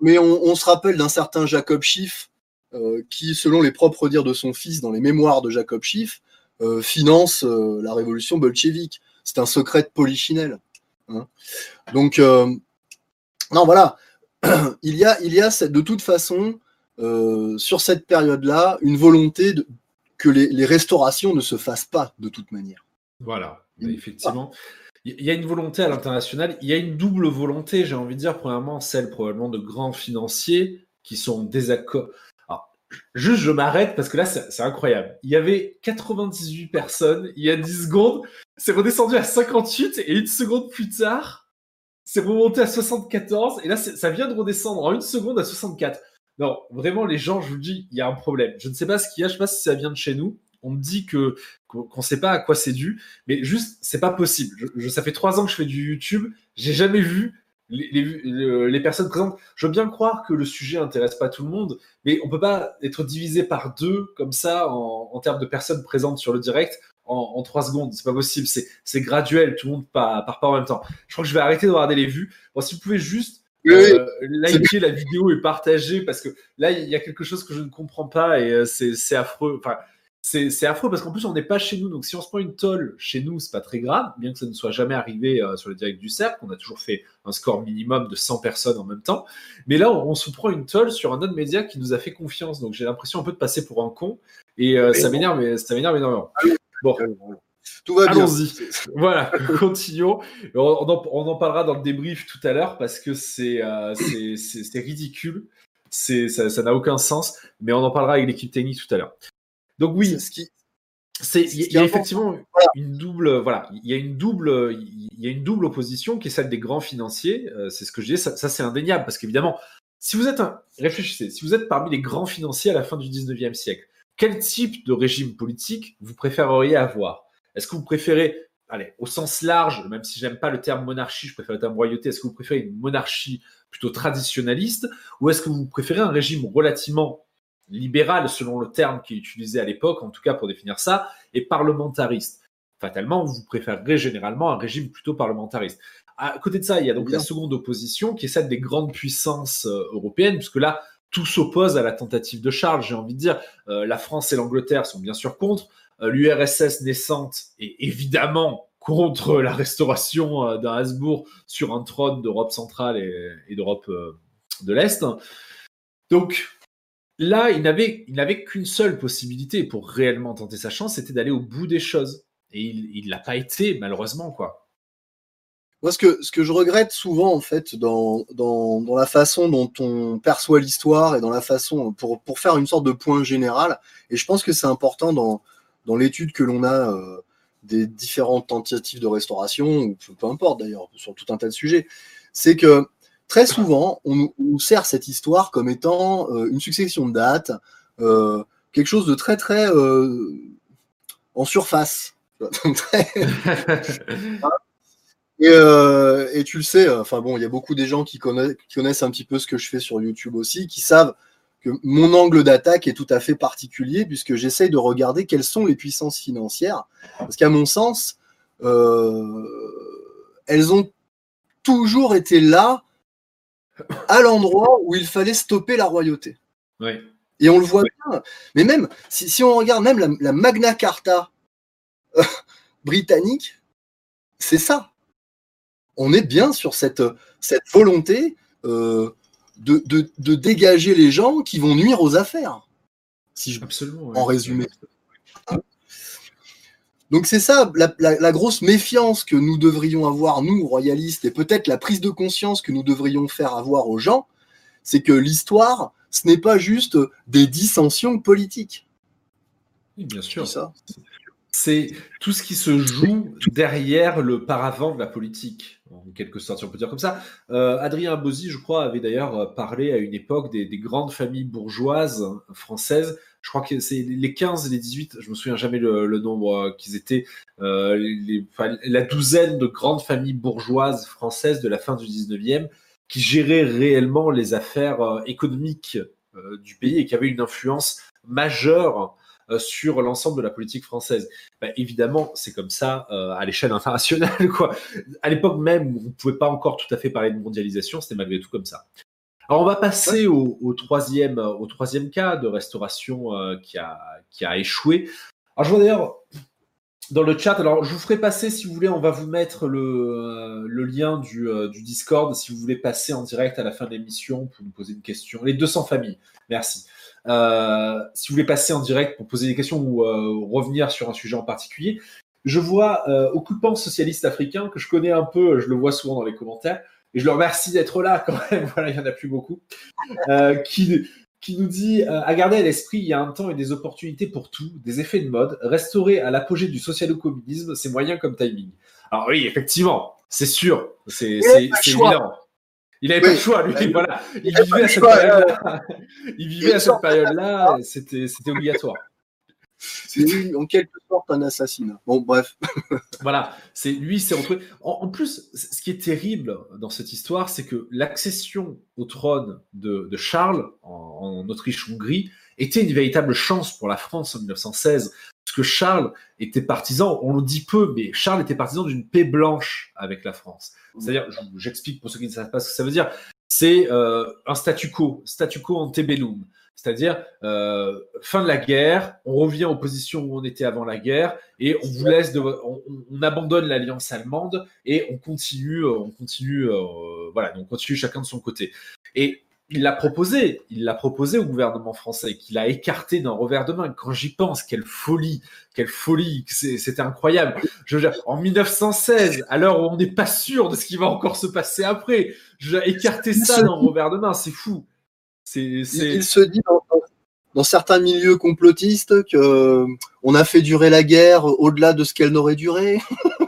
Mais on, se rappelle d'un certain Jacob Schiff, euh, qui, selon les propres dires de son fils dans les mémoires de Jacob Schiff, euh, finance la révolution bolchevique. C'est un secret de Polichinelle. Hein. Donc, non, voilà. (clears throat) il y a, il y a de toute façon euh, sur cette période-là une volonté de, que les, restaurations ne se fassent pas de toute manière. Voilà, effectivement. Il y a une volonté à l'international, il y a une double volonté, j'ai envie de dire, premièrement, celle probablement de grands financiers qui sont en désaccord. Juste, je m'arrête parce que là, c'est incroyable. Il y avait 98 personnes, il y a 10 secondes, c'est redescendu à 58 et une seconde plus tard, c'est remonté à 74 et là, ça vient de redescendre en une seconde à 64. Non, vraiment, les gens, je vous le dis, il y a un problème. Je ne sais pas ce qu'il y a, je ne sais pas si ça vient de chez nous. On me dit que qu'on ne sait pas à quoi c'est dû, mais juste, c'est pas possible. Je, ça fait trois ans que je fais du YouTube, j'ai jamais vu les, les, personnes présentes. Je veux bien croire que le sujet intéresse pas tout le monde, mais on peut pas être divisé par deux comme ça en, en termes de personnes présentes sur le direct en, en trois secondes. C'est pas possible. C'est graduel. Tout le monde part, part pas en même temps. Je crois que je vais arrêter de regarder les vues. Bon, si vous pouvez juste euh, liker la vidéo et partager parce que là, il y a quelque chose que je ne comprends pas et euh, c'est affreux. Enfin, c'est affreux parce qu'en plus, on n'est pas chez nous. Donc, si on se prend une tolle chez nous, c'est pas très grave, bien que ça ne soit jamais arrivé euh, sur le direct du cercle. On a toujours fait un score minimum de 100 personnes en même temps. Mais là, on, se prend une tolle sur un autre média qui nous a fait confiance. Donc, j'ai l'impression un peu de passer pour un con et ça m'énerve, ça m'énerve énormément. Ah bon. Tout va bien. Allons-y. voilà, (laughs) continuons. On, en, parlera dans le débrief tout à l'heure parce que c'est euh, ridicule. Ça n'a aucun sens, mais on en parlera avec l'équipe technique tout à l'heure. Donc oui, ce qui, il y a effectivement une double, voilà, il y a une double, il y a une double opposition qui est celle des grands financiers. Euh, c'est ce que je dis, ça, ça c'est indéniable parce qu'évidemment, si vous êtes un, réfléchissez, si vous êtes parmi les grands financiers à la fin du 19e siècle, quel type de régime politique vous préféreriez avoir? Est-ce que vous préférez, allez, au sens large, même si j'aime pas le terme monarchie, je préfère le terme royauté, est-ce que vous préférez une monarchie plutôt traditionnaliste ou est-ce que vous préférez un régime relativement libéral, selon le terme qui est utilisé à l'époque, en tout cas pour définir ça, et parlementariste Fatalement, vous préférerez généralement un régime plutôt parlementariste. À côté de ça, il y a donc la seconde opposition qui est celle des grandes puissances euh, européennes, puisque là, tout s'oppose à la tentative de Charles, j'ai envie de dire. la France et l'Angleterre sont bien sûr contre. L'URSS naissante est évidemment contre la restauration d'un Habsbourg sur un trône d'Europe centrale et, d'Europe de l'Est. Donc là, il n'avait qu'une seule possibilité pour réellement tenter sa chance, c'était d'aller au bout des choses. Et il ne l'a pas été, malheureusement, quoi. Moi, ce que, je regrette souvent, en fait, dans, la façon dont on perçoit l'histoire et dans la façon, pour, faire une sorte de point général, et je pense que c'est important dans, l'étude que l'on a euh, des différentes tentatives de restauration, ou peu, importe d'ailleurs, sur tout un tas de sujets, c'est que très souvent, on nous, sert cette histoire comme étant euh, une succession de dates, euh, quelque chose de très, très en surface. (laughs) Euh, et, tu le sais, enfin bon, il y a beaucoup des gens qui connaissent, un petit peu ce que je fais sur YouTube aussi, qui savent que mon angle d'attaque est tout à fait particulier puisque j'essaye de regarder quelles sont les puissances financières. Parce qu'à mon sens, euh, elles ont toujours été là à l'endroit où il fallait stopper la royauté. Et on le voit bien. Mais même, si, on regarde même la Magna Carta britannique, c'est ça. On est bien sur cette, cette volonté euh, de, de, dégager les gens qui vont nuire aux affaires. Si je, Absolument, en résumé. Donc c'est ça la, la, grosse méfiance que nous devrions avoir, nous, royalistes, et peut-être la prise de conscience que nous devrions faire avoir aux gens, c'est que l'histoire, ce n'est pas juste des dissensions politiques. Oui, bien sûr. C'est tout ce qui se joue derrière le paravent de la politique, en quelque sorte, si on peut dire comme ça. Euh, Adrien Bozzi, je crois, avait d'ailleurs parlé à une époque des, grandes familles bourgeoises françaises. Je crois que c'est les 15 et les 18, je me souviens jamais le, nombre euh, qu'ils étaient, euh, la douzaine de grandes familles bourgeoises françaises de la fin du 19e qui géraient réellement les affaires économiques du pays et qui avaient une influence majeure euh, sur l'ensemble de la politique française. Bah, évidemment, c'est comme ça euh, à l'échelle internationale. (laughs) À l'époque même où vous ne pouvez pas encore tout à fait parler de mondialisation, c'était malgré tout comme ça. Alors on va passer au, troisième, au troisième cas de restauration euh, qui, a, qui a échoué. Alors je vois d'ailleurs dans le chat, alors je vous ferai passer si vous voulez, on va vous mettre le, le lien du, du, Discord si vous voulez passer en direct à la fin de l'émission pour nous poser une question. Les 200 familles, merci. Euh, si vous voulez passer en direct pour poser des questions ou euh, revenir sur un sujet en particulier, je vois euh, Occupant Socialiste Africain, que je connais un peu, je le vois souvent dans les commentaires, et je le remercie d'être là quand même, (laughs) voilà, il n'y en a plus beaucoup, qui, qui nous dit à garder à l'esprit, il y a un temps et des opportunités pour tout, des effets de mode, restaurer à l'apogée du social-communisme, c'est moyen comme timing. Alors oui, effectivement, c'est sûr, c'est évident. Il n'avait pas le choix, lui. Voilà. Il, vivait à cette période-là. Il vivait à cette période-là. C'était obligatoire. C'est en quelque sorte un assassinat. Bon, bref. (laughs) voilà. C'est lui, s'est retrouvé. En, plus, ce qui est terrible dans cette histoire, c'est que l'accession au trône de, Charles en, en Autriche-Hongrie était une véritable chance pour la France en 1916 parce que Charles était partisan, on le dit peu, mais Charles était partisan d'une paix blanche avec la France. C'est-à-dire, j'explique pour ceux qui ne savent pas ce que ça veut dire, c'est euh, un statu quo, statu quo antebellum. C'est-à-dire, euh, fin de la guerre, on revient aux positions où on était avant la guerre et on vous laisse, de, on, abandonne l'alliance allemande et on continue, on continue, euh, voilà, on continue chacun de son côté. Et il l'a proposé, il l'a proposé au gouvernement français, qu'il a écarté d'un revers de main. Quand j'y pense, quelle folie, quelle folie, c'était incroyable. En 1916, à l'heure où on n'est pas sûr de ce qui va encore se passer après, j'ai écarté ça d'un revers de main, c'est fou. C'est, Il se dit dans, certains milieux complotistes que on a fait durer la guerre au-delà de ce qu'elle n'aurait duré.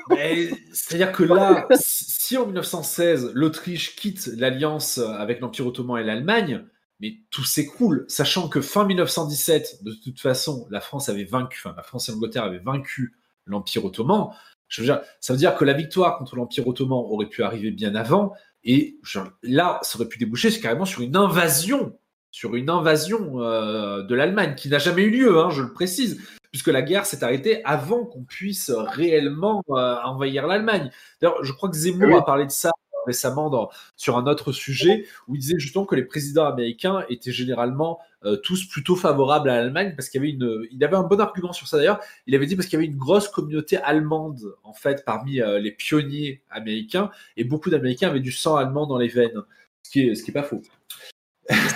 (laughs) C'est-à-dire que là, si en 1916, l'Autriche quitte l'alliance avec l'Empire ottoman et l'Allemagne, mais tout s'écroule, sachant que fin 1917, de toute façon, la France avait vaincu, enfin la France et l'Angleterre avaient vaincu l'Empire ottoman. Je veux dire, ça veut dire que la victoire contre l'Empire ottoman aurait pu arriver bien avant, et là, ça aurait pu déboucher carrément sur une invasion, sur une invasion euh, de l'Allemagne, qui n'a jamais eu lieu, hein, je le précise puisque la guerre s'est arrêtée avant qu'on puisse réellement euh, envahir l'Allemagne. D'ailleurs, je crois que Zemmour a parlé de ça récemment sur un autre sujet où il disait justement que les présidents américains étaient généralement euh, tous plutôt favorables à l'Allemagne parce qu'il y avait une, il avait un bon argument sur ça d'ailleurs. Il avait dit parce qu'il y avait une grosse communauté allemande en fait parmi euh, les pionniers américains et beaucoup d'Américains avaient du sang allemand dans les veines, ce qui est, ce qui est pas faux.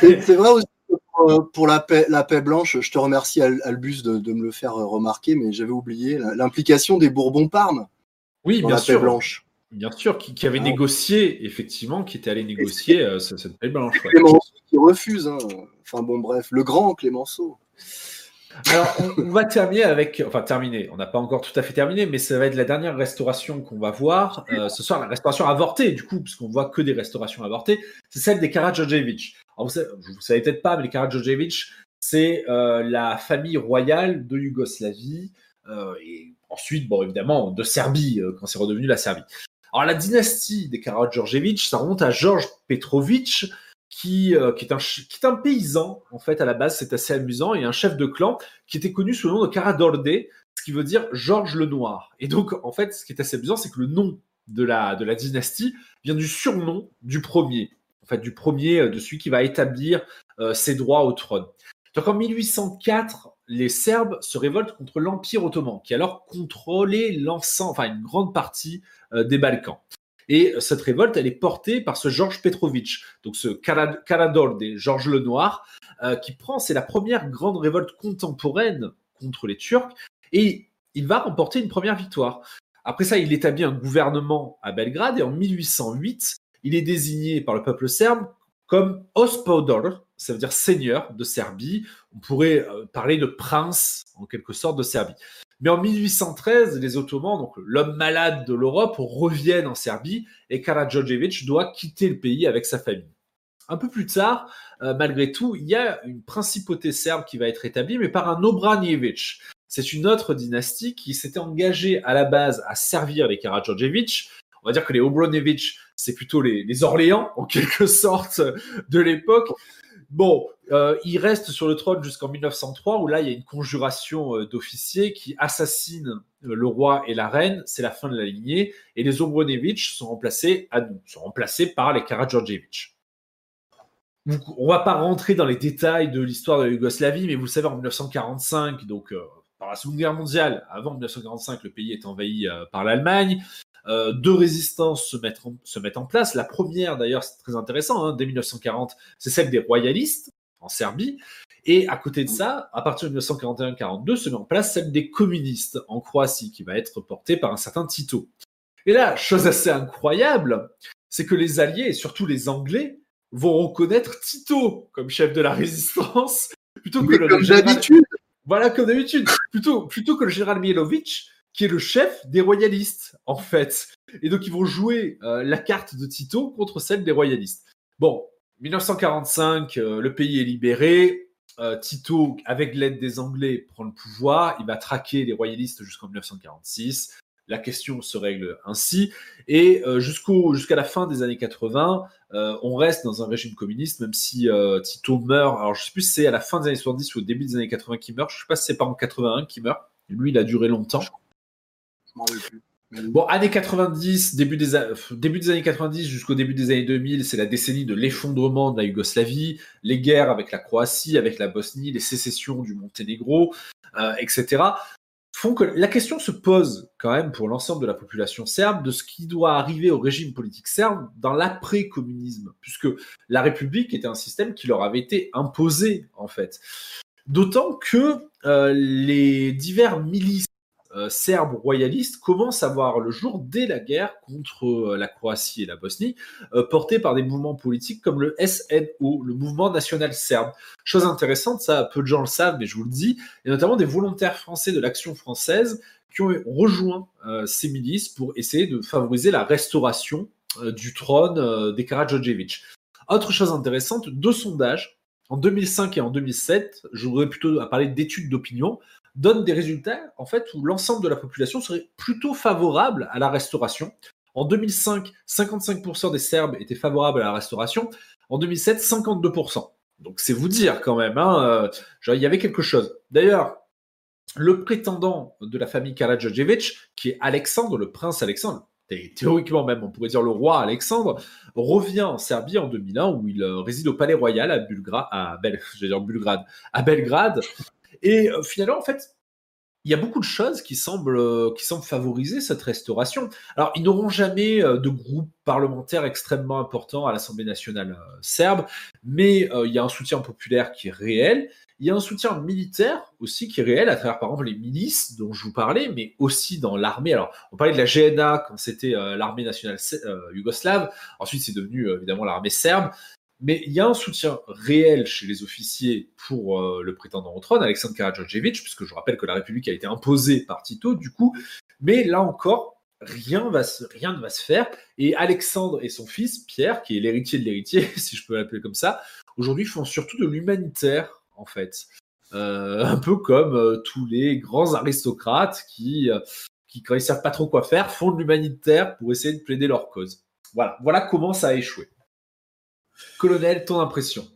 C'est vrai aussi pour la paix, la paix blanche, je te remercie Albus de, de me le faire remarquer, mais j'avais oublié l'implication des Bourbons-Parme. Oui, bien sûr. blanche. Bien sûr, qui, avait négocié, effectivement, qui était allé négocier euh, cette paix blanche. Clémenceau qui refuse. Hein. Enfin bon, bref, le grand Clémenceau. Alors, on, va terminer avec, enfin terminer, on n'a pas encore tout à fait terminé, mais ça va être la dernière restauration qu'on va voir euh, ce soir, la restauration avortée, du coup, puisqu'on voit que des restaurations avortées, c'est celle des Karadjordjevic. Alors, vous savez, vous savez peut-être pas, mais les Karadjordjevic, c'est euh, la famille royale de Yougoslavie, et ensuite, bon, évidemment, de Serbie, quand c'est redevenu la Serbie. Alors la dynastie des Karadjordjevic, ça remonte à Georges Petrovic, qui, euh, qui, est un, qui, est un, paysan, en fait, à la base, c'est assez amusant, et un chef de clan qui était connu sous le nom de Karadorde, ce qui veut dire Georges le Noir. Et donc, en fait, ce qui est assez amusant, c'est que le nom de la, de la dynastie vient du surnom du premier, en fait, du premier, euh, de celui qui va établir euh, ses droits au trône. Donc en 1804, les Serbes se révoltent contre l'Empire ottoman, qui alors contrôlait l'ensemble, enfin une grande partie euh, des Balkans. Et cette révolte, elle est portée par ce Georges Petrovic, donc ce Karador des Georges le Noir, euh, qui prend, c'est la première grande révolte contemporaine contre les Turcs, et il va remporter une première victoire. Après ça, il établit un gouvernement à Belgrade, et en 1808, il est désigné par le peuple serbe comme Ospodor, ça veut dire seigneur de Serbie. On pourrait euh, parler de prince, en quelque sorte, de Serbie. Mais en 1813, les Ottomans, donc l'homme malade de l'Europe, reviennent en Serbie et Karadjordjevic doit quitter le pays avec sa famille. Un peu plus tard, euh, malgré tout, il y a une principauté serbe qui va être établie, mais par un Obranjevic. C'est une autre dynastie qui s'était engagée à la base à servir les Karadjordjevic. On va dire que les Obranjevic, c'est plutôt les, les Orléans, en quelque sorte, de l'époque. Bon, euh, il reste sur le trône jusqu'en 1903, où là, il y a une conjuration euh, d'officiers qui assassinent euh, le roi et la reine. C'est la fin de la lignée. Et les Obronevich sont remplacés, à nous, sont remplacés par les Karadjordjevic. On va pas rentrer dans les détails de l'histoire de la Yougoslavie, mais vous le savez, en 1945, donc par la Seconde Guerre mondiale, avant 1945, le pays est envahi par l'Allemagne. Euh, deux résistances se mettent, en, se mettent en place. La première, d'ailleurs, c'est très intéressant, hein, dès 1940, c'est celle des royalistes en Serbie. Et à côté de ça, à partir de 1941-42, se met en place celle des communistes en Croatie, qui va être portée par un certain Tito. Et là, chose assez incroyable, c'est que les Alliés, et surtout les Anglais, vont reconnaître Tito comme chef de la résistance, plutôt que le comme d'habitude. Voilà, comme d'habitude. Plutôt, plutôt que le général Mielovic, qui est le chef des royalistes, en fait. Et donc, ils vont jouer euh, la carte de Tito contre celle des royalistes. Bon, 1945, euh, le pays est libéré. Euh, Tito, avec l'aide des Anglais, prend le pouvoir. Il va traquer les royalistes jusqu'en 1946. La question se règle ainsi. Et jusqu'au, jusqu'à la fin des années 80, on reste dans un régime communiste, même si Tito meurt. Alors, je ne sais plus si c'est à la fin des années 70 ou au début des années 80 qu'il meurt. Je ne sais pas si c'est pas en 81 qu'il meurt. Lui, il a duré longtemps. Bon, années 90, début des, années 90 jusqu'au début des années 2000, c'est la décennie de l'effondrement de la Yougoslavie, les guerres avec la Croatie, avec la Bosnie, les sécessions du Monténégro, euh, etc. font que la question se pose quand même pour l'ensemble de la population serbe de ce qui doit arriver au régime politique serbe dans l'après-communisme, puisque la République était un système qui leur avait été imposé en fait. D'autant que euh, les divers milices euh, serbes royalistes commencent à voir le jour dès la guerre contre euh, la Croatie et la Bosnie, euh, portés par des mouvements politiques comme le SNO, le mouvement national serbe. Chose intéressante, ça peu de gens le savent, mais je vous le dis, et notamment des volontaires français de l'action française qui ont rejoint ces milices pour essayer de favoriser la restauration du trône des Karadjodjevic. Autre chose intéressante, deux sondages en 2005 et en 2007, je voudrais plutôt parler d'études d'opinion, donne des résultats en fait où l'ensemble de la population serait plutôt favorable à la restauration. En 2005, 55% des Serbes étaient favorables à la restauration. En 2007, 52%. Donc c'est vous dire quand même, hein, euh, il y avait quelque chose. D'ailleurs, le prétendant de la famille Karadjordjevic, qui est Alexandre, le prince Alexandre, théoriquement même, on pourrait dire le roi Alexandre, revient en Serbie en 2001 où il réside au Palais Royal à, Bulgra à, Bel... (laughs) À Belgrade. Et finalement, en fait, il y a beaucoup de choses qui semblent, euh, qui semblent favoriser cette restauration. Alors, ils n'auront jamais euh, de groupe parlementaire extrêmement important à l'Assemblée nationale euh, serbe, mais il y a un soutien populaire qui est réel. Il y a un soutien militaire aussi qui est réel à travers, par exemple, les milices dont je vous parlais, mais aussi dans l'armée. Alors, on parlait de la GNA quand c'était l'armée nationale yougoslave. Ensuite, c'est devenu évidemment l'armée serbe. Mais il y a un soutien réel chez les officiers pour euh, le prétendant au trône, Alexandre Karadjordjevic, puisque je rappelle que la République a été imposée par Tito, du coup. Mais là encore, rien, ne va se faire. Et Alexandre et son fils, Pierre, qui est l'héritier de l'héritier, (laughs) si je peux l'appeler comme ça, aujourd'hui font surtout de l'humanitaire, en fait. Euh, un peu comme euh, tous les grands aristocrates qui, qui, quand ils savent pas trop quoi faire, font de l'humanitaire pour essayer de plaider leur cause. Voilà, voilà comment ça a échoué. Colonel, ton impression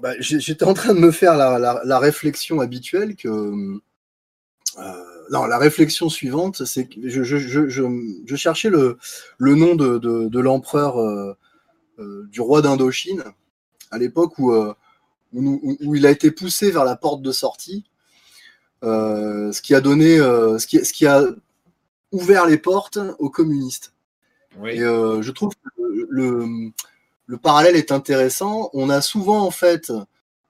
bah, J'étais en train de me faire la, réflexion habituelle que. Euh, non, la réflexion suivante, c'est que je, cherchais le, nom de, l'empereur euh, euh, du roi d'Indochine, à l'époque où, où, il a été poussé vers la porte de sortie, ce qui a donné, ce, qui, ce qui a ouvert les portes aux communistes. Et je trouve que le, le parallèle est intéressant. On a souvent en fait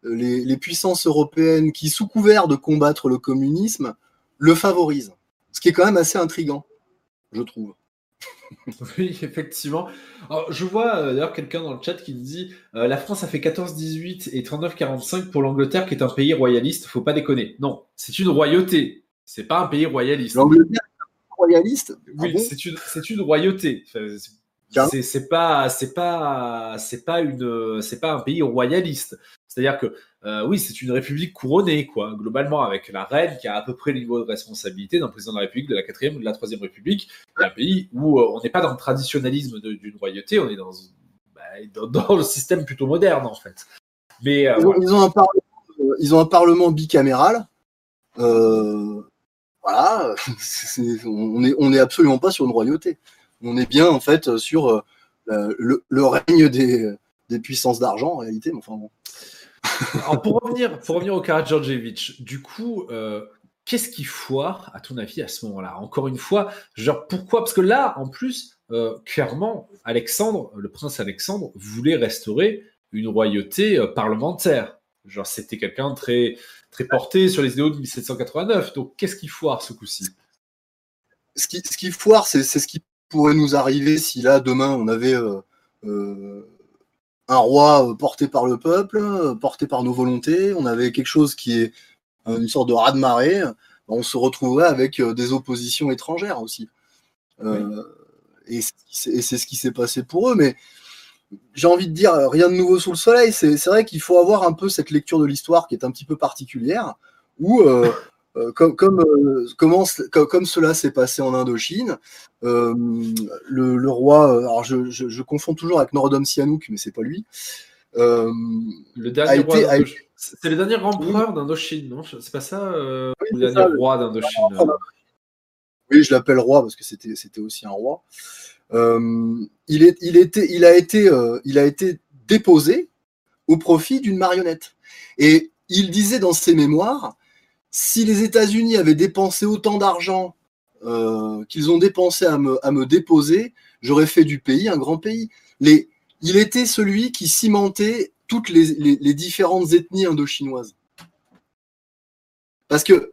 les, puissances européennes qui, sous couvert de combattre le communisme, le favorisent. Ce qui est quand même assez intrigant, je trouve. (laughs) Oui, effectivement. je vois euh, d'ailleurs quelqu'un dans le chat qui dit euh, la France a fait 14-18 et 39-45 pour l'Angleterre, qui est un pays royaliste. Faut pas déconner. Non, c'est une royauté. C'est pas un pays royaliste. L'Angleterre est royaliste? Oui, ah c'est une, une, royauté. C'est pas, c'est pas, c'est pas une, c'est pas un pays royaliste. C'est-à-dire que euh, oui, c'est une république couronnée, quoi, globalement, avec la reine qui a à peu près le niveau de responsabilité d'un président de la République de la quatrième ou de la troisième République. un pays où euh, on n'est pas dans le traditionnalisme d'une royauté, on est dans, bah, dans, le système plutôt moderne, en fait. Mais euh, ils, ont, un parlement, ils, ont un parlement, bicaméral. voilà, (laughs) on n'est on est absolument pas sur une royauté on est bien en fait sur euh, le, règne des, puissances d'argent en réalité. enfin (laughs) pour revenir, pour revenir au Karadjordjevic, du coup, euh, qu'est-ce qui foire à ton avis à ce moment-là? Encore une fois, genre pourquoi? Parce que là, en plus, euh, clairement, Alexandre, le prince Alexandre, voulait restaurer une royauté parlementaire. Genre, c'était quelqu'un très, très porté sur les idéaux de 1789. Donc, qu'est-ce qui foire ce coup-ci? Ce qui, ce qui foire, c'est ce qui pourrait nous arriver si là, demain, on avait euh, euh, un roi euh, porté par le peuple, porté par nos volontés, on avait quelque chose qui est une sorte de raz-de-marée, on se retrouverait avec des oppositions étrangères aussi. Et c'est ce qui s'est passé pour eux, mais j'ai envie de dire, rien de nouveau sous le soleil. C'est vrai qu'il faut avoir un peu cette lecture de l'histoire qui est un petit peu particulière, où euh, comme, comme, euh, comment, comme, cela s'est passé en Indochine, euh, le, le, roi, alors je, je, je, confonds toujours avec Norodom Sihanouk, mais c'est pas lui. le dernier roi C'est le dernier empereur d'Indochine, non? C'est pas ça Le dernier roi d'Indochine Oui, je l'appelle roi parce que c'était, c'était aussi un roi. il, est, il, était, il, a été, il a été déposé au profit d'une marionnette. Et il disait dans ses mémoires si les États-Unis avaient dépensé autant d'argent euh, qu'ils ont dépensé à me, à me déposer, j'aurais fait du pays un grand pays. Les, il était celui qui cimentait toutes les, les, différentes ethnies indochinoises. Parce que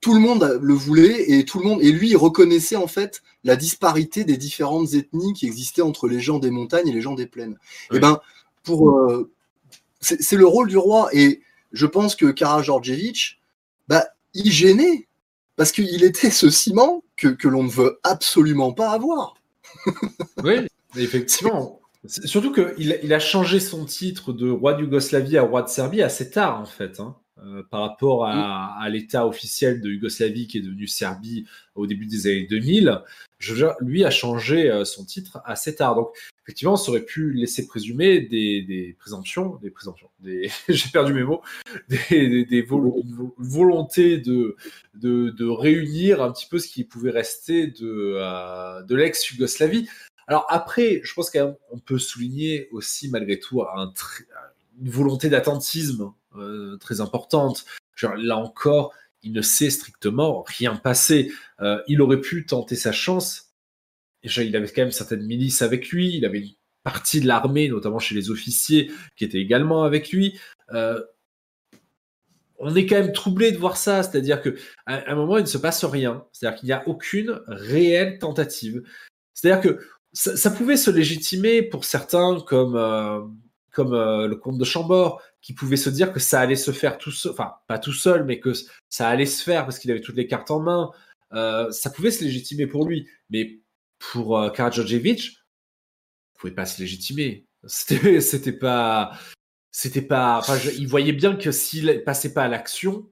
tout le monde le voulait et tout le monde et lui il reconnaissait en fait la disparité des différentes ethnies qui existaient entre les gens des montagnes et les gens des plaines. Et eh ben pour euh, c'est le rôle du roi et je pense que Kara Georgievich bah, il gênait parce qu'il était ce ciment que, que l'on ne veut absolument pas avoir. oui, effectivement. Surtout qu'il il a changé son titre de roi de Yougoslavie à roi de Serbie assez tard, en fait, hein, euh, par rapport à, à l'état officiel de Yougoslavie qui est devenu Serbie au début des années 2000. Je, lui a changé euh, son titre assez tard. Donc, effectivement, ça aurait pu laisser présumer des, présomptions, des présomptions, des, (laughs) j'ai perdu mes mots, des, volontés de, réunir un petit peu ce qui pouvait rester de, euh, l'ex-Yougoslavie. Alors après, je pense qu'on peut souligner aussi malgré tout une volonté d'attentisme euh, très importante. là encore, il ne sait strictement rien passer. Euh, il aurait pu tenter sa chance il avait quand même certaines milices avec lui, il avait une partie de l'armée, notamment chez les officiers, qui étaient également avec lui. Euh, on est quand même troublé de voir ça, c'est-à-dire qu'à un moment, il ne se passe rien, c'est-à-dire qu'il n'y a aucune réelle tentative. C'est-à-dire que ça, pouvait se légitimer pour certains comme, euh, comme euh, le comte de Chambord, qui pouvait se dire que ça allait se faire tout seul, enfin pas tout seul, mais que ça allait se faire parce qu'il avait toutes les cartes en main. ça pouvait se légitimer pour lui, mais pour euh, Karadjojevic, vous pouvez pas se légitimer. C'était, (laughs) c'était pas, c'était pas. Enfin, il voyait bien que s'il passait pas à l'action,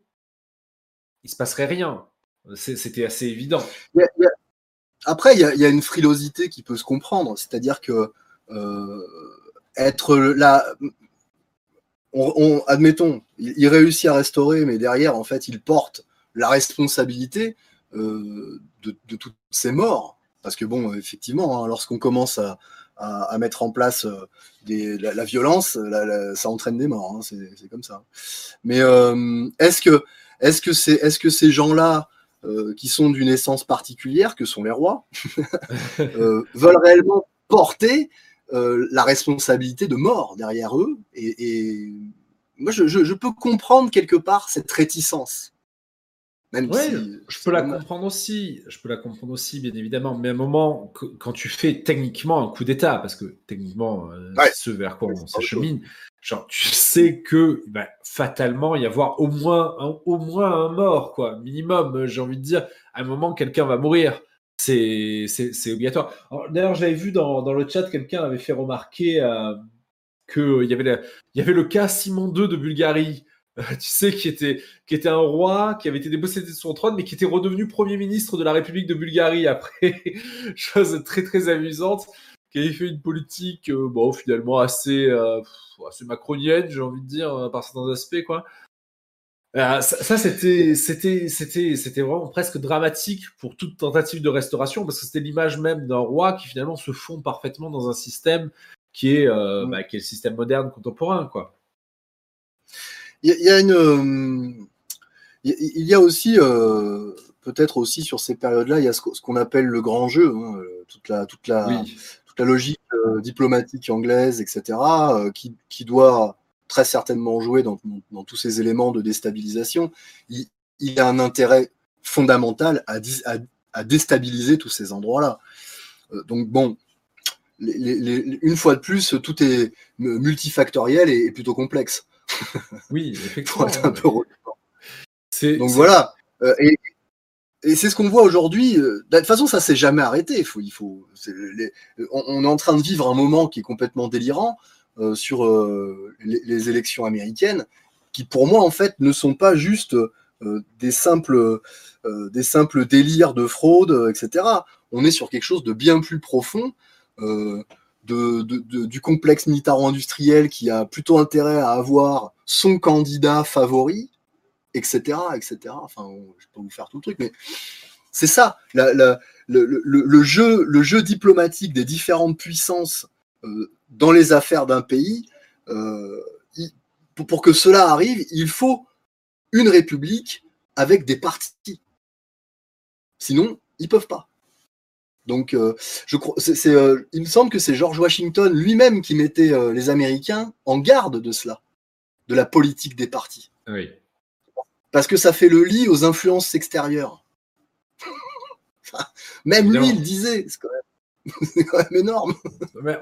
il se passerait rien. C'était assez évident. Après, il y, a, une frilosité qui peut se comprendre, c'est-à-dire que euh, être là, on, admettons, il, réussit à restaurer, mais derrière, en fait, il porte la responsabilité euh, de, de, toutes ces morts. Parce que bon, effectivement, hein, lorsqu'on commence à, mettre en place euh, la, violence, ça entraîne des morts. Hein, c'est comme ça. Mais euh, est-ce que, est-ce que, c'est, est-ce que ces gens-là, euh, qui sont d'une essence particulière, que sont les rois, (laughs) veulent réellement porter la responsabilité de mort derrière eux? Et, moi, je, peux comprendre quelque part cette réticence je peux la comprendre aussi. Je peux la comprendre aussi, bien évidemment. Mais à un moment, quand tu fais techniquement un coup d'État, parce que techniquement, euh, ce vers quoi on s'achemine, genre, tu sais que va fatalement y avoir au moins un, au moins un mort, quoi, minimum. Euh, j'ai envie de dire, à un moment, quelqu'un va mourir. C'est obligatoire. D'ailleurs, j'avais vu dans, dans, le chat, quelqu'un avait fait remarquer euh, qu'il y, avait il y avait le cas Simon II de Bulgarie. (laughs) tu sais, qui était, qui était un roi, qui avait été dépossédé de son trône, mais qui était redevenu Premier ministre de la République de Bulgarie après. (laughs) Chose très très amusante, qui avait fait une politique, euh, bon, finalement assez, euh, assez macronienne, j'ai envie de dire, euh, par certains aspects, quoi. ça, ça c'était, c'était, c'était, c'était vraiment presque dramatique pour toute tentative de restauration, parce que c'était l'image même d'un roi qui finalement se fond parfaitement dans un système qui est, bah, qui est le système moderne contemporain, quoi il y, a une, il y a aussi euh, peut-être aussi sur ces périodes-là, il y a ce qu'on appelle le grand jeu, hein, euh, toute la toute la toute la logique euh, diplomatique anglaise, etc., qui, qui, doit très certainement jouer dans, dans, tous ces éléments de déstabilisation. Il, y a un intérêt fondamental à, à, déstabiliser tous ces endroits-là. donc bon, les, une fois de plus, tout est multifactoriel et plutôt complexe. Oui, (laughs) effectivement. Donc voilà. Euh, et, c'est ce qu'on voit aujourd'hui. Euh, de toute façon, ça s'est jamais arrêté. Il faut, il faut, on, est en train de vivre un moment qui est complètement délirant euh, sur les, élections américaines, qui pour moi en fait ne sont pas juste des simples, des simples délires de fraude, etc. On est sur quelque chose de bien plus profond du complexe militaro-industriel qui a plutôt intérêt à avoir son candidat favori, etc. etc. Enfin, je peux vous faire tout le truc, mais c'est ça, le, jeu, diplomatique des différentes puissances euh, dans les affaires d'un pays. Euh, pour, que cela arrive, il faut une république avec des partis. Sinon, ils peuvent pas. Donc, euh, je crois, c'est, euh, il me semble que c'est George Washington lui-même qui mettait euh, les Américains en garde de cela, de la politique des partis. Oui. Parce que ça fait le lit aux influences extérieures. (laughs) même lui, il disait, c'est quand même c'est quand même énorme.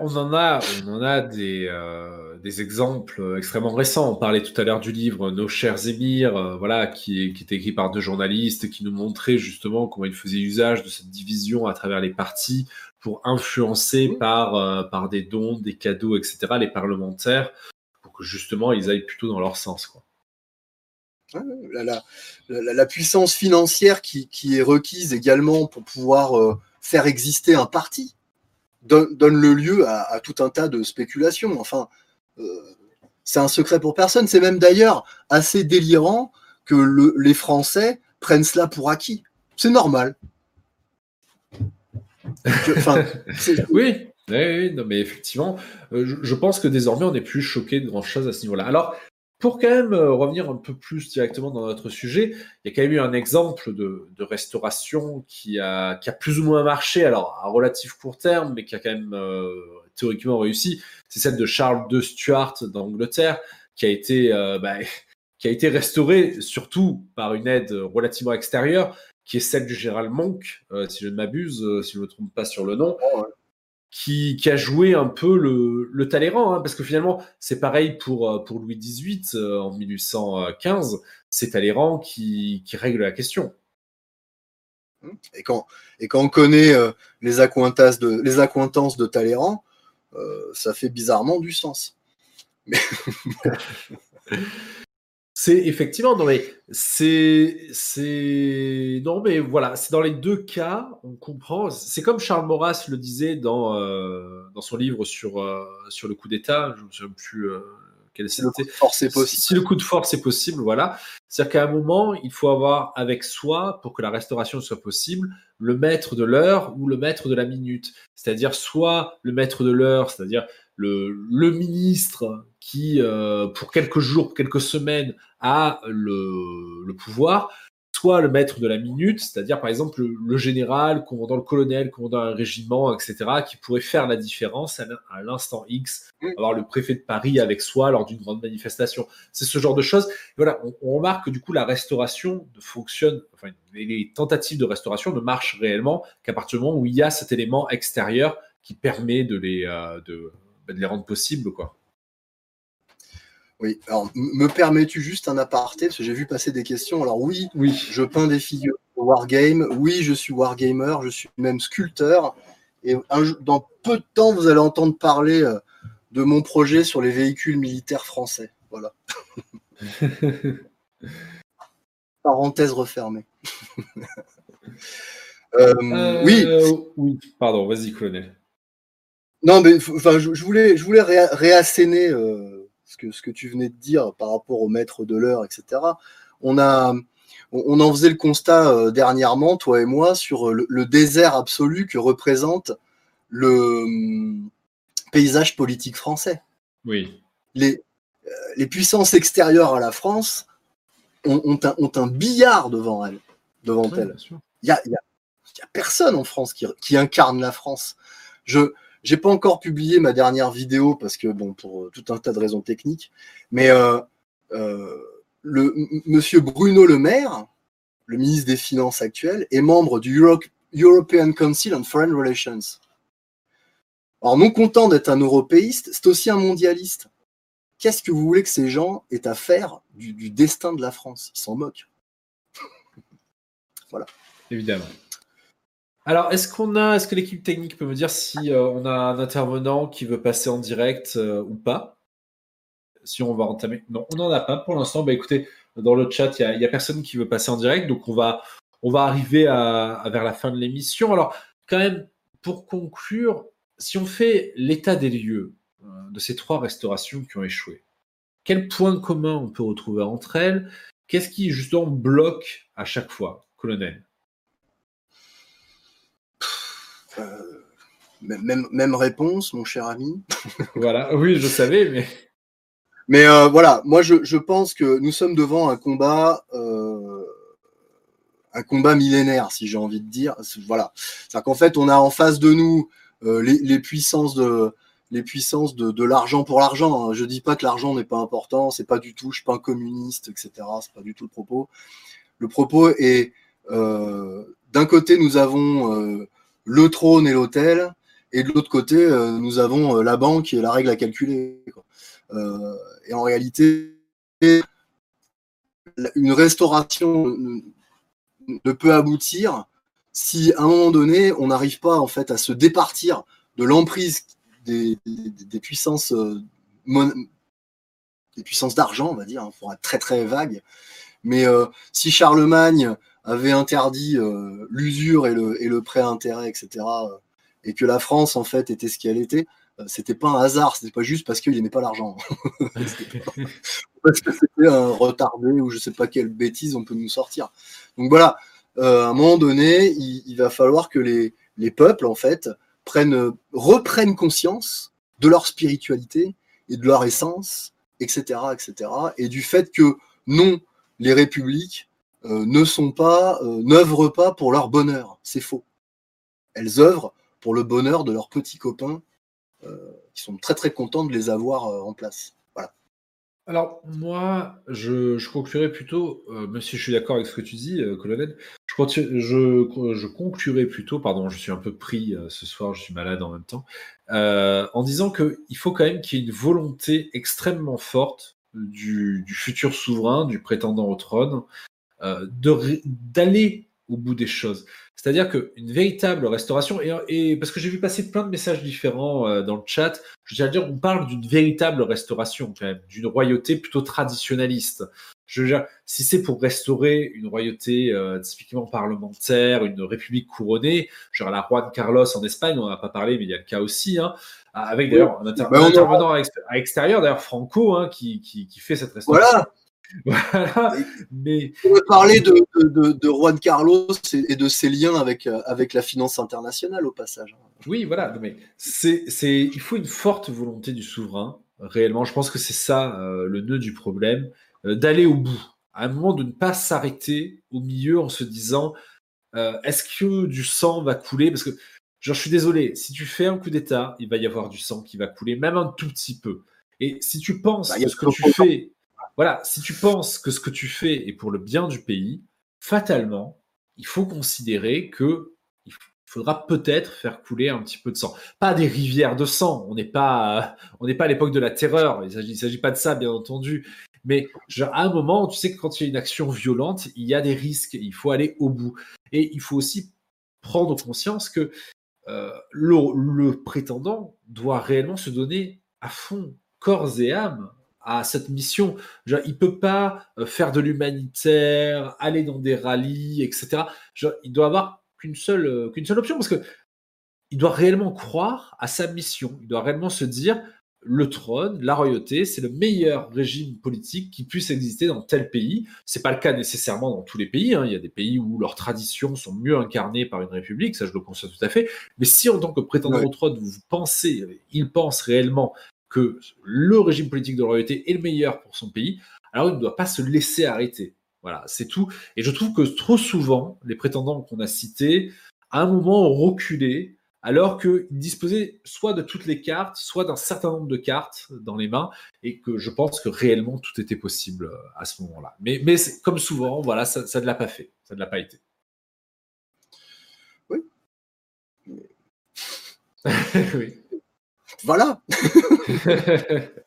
on en a, on en a des, euh, des exemples extrêmement récents. On parlait tout à l'heure du livre Nos chers émirs, euh, voilà, qui, qui est écrit par deux journalistes qui nous montraient justement comment ils faisaient usage de cette division à travers les partis pour influencer par, euh, par des dons, des cadeaux, etc. les parlementaires pour que justement ils aillent plutôt dans leur sens. Quoi. La, la, la, puissance financière qui, qui, est requise également pour pouvoir faire exister un parti. donne, le lieu à, tout un tas de spéculations. Enfin, c'est un secret pour personne. C'est même d'ailleurs assez délirant que les Français prennent cela pour acquis. C'est normal. (laughs) oui, oui, non, mais effectivement, euh, je, pense que désormais, on n'est plus choqué de grand-chose à ce niveau-là. Alors, pour quand même euh, revenir un peu plus directement dans notre sujet, il y a quand même eu un exemple de, restauration qui a, plus ou moins marché, alors à relatif court terme, mais qui a quand même euh, théoriquement réussi. C'est celle de Charles II Stuart d'Angleterre, qui a été, bah, (laughs) qui a été restaurée surtout par une aide relativement extérieure, qui est celle du général Monk, si je ne m'abuse, si je ne me trompe pas sur le nom. Oh, qui, a joué un peu le, le Talleyrand, hein, parce que finalement, c'est pareil pour, euh, pour Louis XVIII euh, en 1815, c'est Talleyrand qui, qui règle la question. Et quand, et quand on connaît euh, les, accointances de, les accointances de Talleyrand, ça fait bizarrement du sens. Mais... (laughs) C'est effectivement, non mais c'est, c'est, non mais voilà, c'est dans les deux cas, on comprend. C'est comme Charles Maurras le disait dans euh, dans son livre sur euh, sur le coup d'État. Je ne sais plus euh, c'était. Force est possible. Si le coup de force est possible, voilà. C'est-à-dire qu'à un moment, il faut avoir avec soi, pour que la restauration soit possible, le maître de l'heure ou le maître de la minute. C'est-à-dire soit le maître de l'heure, c'est-à-dire le, le ministre qui, euh, pour quelques jours, quelques semaines, a le, le, pouvoir, soit le maître de la minute, c'est-à-dire par exemple le, général, commandant le colonel, commandant un régiment, etc., qui pourrait faire la différence à, l'instant X, avoir le préfet de Paris avec soi lors d'une grande manifestation. C'est ce genre de choses. voilà, on, remarque que du coup la restauration ne fonctionne, enfin les tentatives de restauration ne marchent réellement qu'à partir du moment où il y a cet élément extérieur qui permet de les, euh, de, de les rendre possibles, quoi. Oui, alors me permets-tu juste un aparté Parce que j'ai vu passer des questions. Alors oui, oui, je peins des figures Wargame. Oui, je suis Wargamer. Je suis même sculpteur. Et dans peu de temps, vous allez entendre parler euh, de mon projet sur les véhicules militaires français. Voilà. (laughs) Parenthèse refermée. (laughs) Euh, euh, oui. Oui, pardon, vas-y, colonel. Non, mais enfin, je, voulais, je voulais réasséner ce que, ce que tu venais de dire par rapport au maître de l'heure, etc. On, a, on, en faisait le constat euh, dernièrement, toi et moi, sur le, désert absolu que représente le hum, paysage politique français. Oui. Les, euh, les puissances extérieures à la France ont, un, billard devant elles. Devant elles. Il n'y a, y a, y a, personne en France qui, qui incarne la France. Je, j'ai pas encore publié ma dernière vidéo parce que bon pour euh, tout un tas de raisons techniques, mais euh, euh, le Monsieur Bruno Le Maire, le ministre des Finances actuel, est membre du European Council on Foreign Relations. Alors non content d'être un européiste, c'est aussi un mondialiste. Qu'est-ce que vous voulez que ces gens aient à faire du, du destin de la France? Ils s'en moquent. (laughs) voilà. Évidemment. Alors, est-ce qu'on a, est-ce que l'équipe technique peut me dire si euh, on a un intervenant qui veut passer en direct euh, ou pas? Si on va entamer. Non, on n'en a pas pour l'instant. Bah écoutez, dans le chat, il n'y a, personne qui veut passer en direct, donc on va, arriver vers la fin de l'émission. Alors, quand même, pour conclure, si on fait l'état des lieux euh, de ces trois restaurations qui ont échoué, quel point commun on peut retrouver entre elles? Qu'est-ce qui justement bloque à chaque fois, colonel? Euh, même, même réponse, mon cher ami. (laughs) voilà, oui, je savais, mais. (laughs) Mais euh, voilà, moi je, je, pense que nous sommes devant un combat, euh, un combat millénaire, si j'ai envie de dire. Voilà, c'est qu'en fait, on a en face de nous les, les, puissances de les puissances de, de l'argent pour l'argent. Hein. Je dis pas que l'argent n'est pas important, c'est pas du tout, je suis pas un communiste, etc. C'est pas du tout le propos. Le propos est d'un côté, nous avons le trône et l'hôtel, et de l'autre côté, euh, nous avons euh, la banque et la règle à calculer. Euh, et en réalité, une restauration ne peut aboutir si à un moment donné, on n'arrive pas en fait à se départir de l'emprise des, puissances des puissances d'argent, on va dire, hein, pour être très très vague. Mais si Charlemagne avait interdit euh, l'usure et le, prêt intérêt, etc., euh, et que la France en fait était ce qu'elle était, c'était pas un hasard, c'était pas juste parce qu'il n'aimait pas l'argent. (laughs) parce que c'était un retardé ou je sais pas quelle bêtise on peut nous sortir. Donc voilà, à un moment donné, il, va falloir que les, les, peuples en fait prennent, reprennent conscience de leur spiritualité et de leur essence, etc., etc., et du fait que non, les républiques euh, ne sont pas, euh, n'œuvrent pas pour leur bonheur. C'est faux. Elles œuvrent pour le bonheur de leurs petits copains euh, qui sont très très contents de les avoir en place. Voilà. Alors moi, je, conclurai plutôt, même si je suis d'accord avec ce que tu dis, colonel, je, conclurai plutôt, pardon, je suis un peu pris ce soir, je suis malade en même temps, en disant qu'il faut quand même qu'il y ait une volonté extrêmement forte du, futur souverain, du prétendant au trône, euh, d'aller au bout des choses. C'est-à-dire qu'une véritable restauration, et, parce que j'ai vu passer plein de messages différents euh, dans le chat, je dire, on parle d'une véritable restauration, quand même, d'une royauté plutôt traditionnaliste. Je veux dire, si c'est pour restaurer une royauté euh, typiquement parlementaire, une république couronnée, genre la Juan Carlos en Espagne, on n'en a pas parlé, mais il y a le cas aussi, hein, avec d'ailleurs un, bah, intervenant à, l'extérieur, d'ailleurs Franco, hein, qui, qui, qui, fait cette restauration. Voilà. (laughs) Voilà, mais... On va parler de, de, de, Juan Carlos et de ses liens avec, euh, avec la finance internationale au passage. Oui, voilà, mais c'est, c'est, il faut une forte volonté du souverain, réellement. Je pense que c'est ça euh, le nœud du problème, euh, d'aller au bout. À un moment, de ne pas s'arrêter au milieu en se disant est-ce que du sang va couler? Parce que, genre, je suis désolé, si tu fais un coup d'État, il va y avoir du sang qui va couler, même un tout petit peu. Et si tu penses bah, que ce que tu fais voilà, si tu penses que ce que tu fais est pour le bien du pays, fatalement, il faut considérer que il faudra peut-être faire couler un petit peu de sang. Pas des rivières de sang. On n'est pas, on n'est pas à l'époque de la terreur. Il ne s'agit pas de ça, bien entendu. Mais à un moment, tu sais que quand il y a une action violente, il y a des risques. Il faut aller au bout. Et il faut aussi prendre conscience que euh, le prétendant doit réellement se donner à fond, corps et âme, à cette mission. Genre, il peut pas euh, faire de l'humanitaire, aller dans des rallyes, etc. Genre, il doit avoir qu'une seule, euh, qu'une seule option parce que il doit réellement croire à sa mission. Il doit réellement se dire le trône, la royauté, c'est le meilleur régime politique qui puisse exister dans tel pays. C'est pas le cas nécessairement dans tous les pays. Hein. Il y a des pays où leurs traditions sont mieux incarnées par une république, ça je le conçois tout à fait. Mais si en tant que prétendant au trône, vous pensez, il pense réellement que le régime politique de royauté est le meilleur pour son pays, alors il ne doit pas se laisser arrêter. Voilà, c'est tout. Et je trouve que trop souvent, les prétendants qu'on a cités, à un moment, ont reculé, alors qu'ils disposaient soit de toutes les cartes, soit d'un certain nombre de cartes dans les mains, et que je pense que réellement tout était possible euh, à ce moment-là. Mais, mais comme souvent, voilà, ça, ça ne l'a pas fait, ça ne l'a pas été. Oui. (laughs) Voilà. (laughs)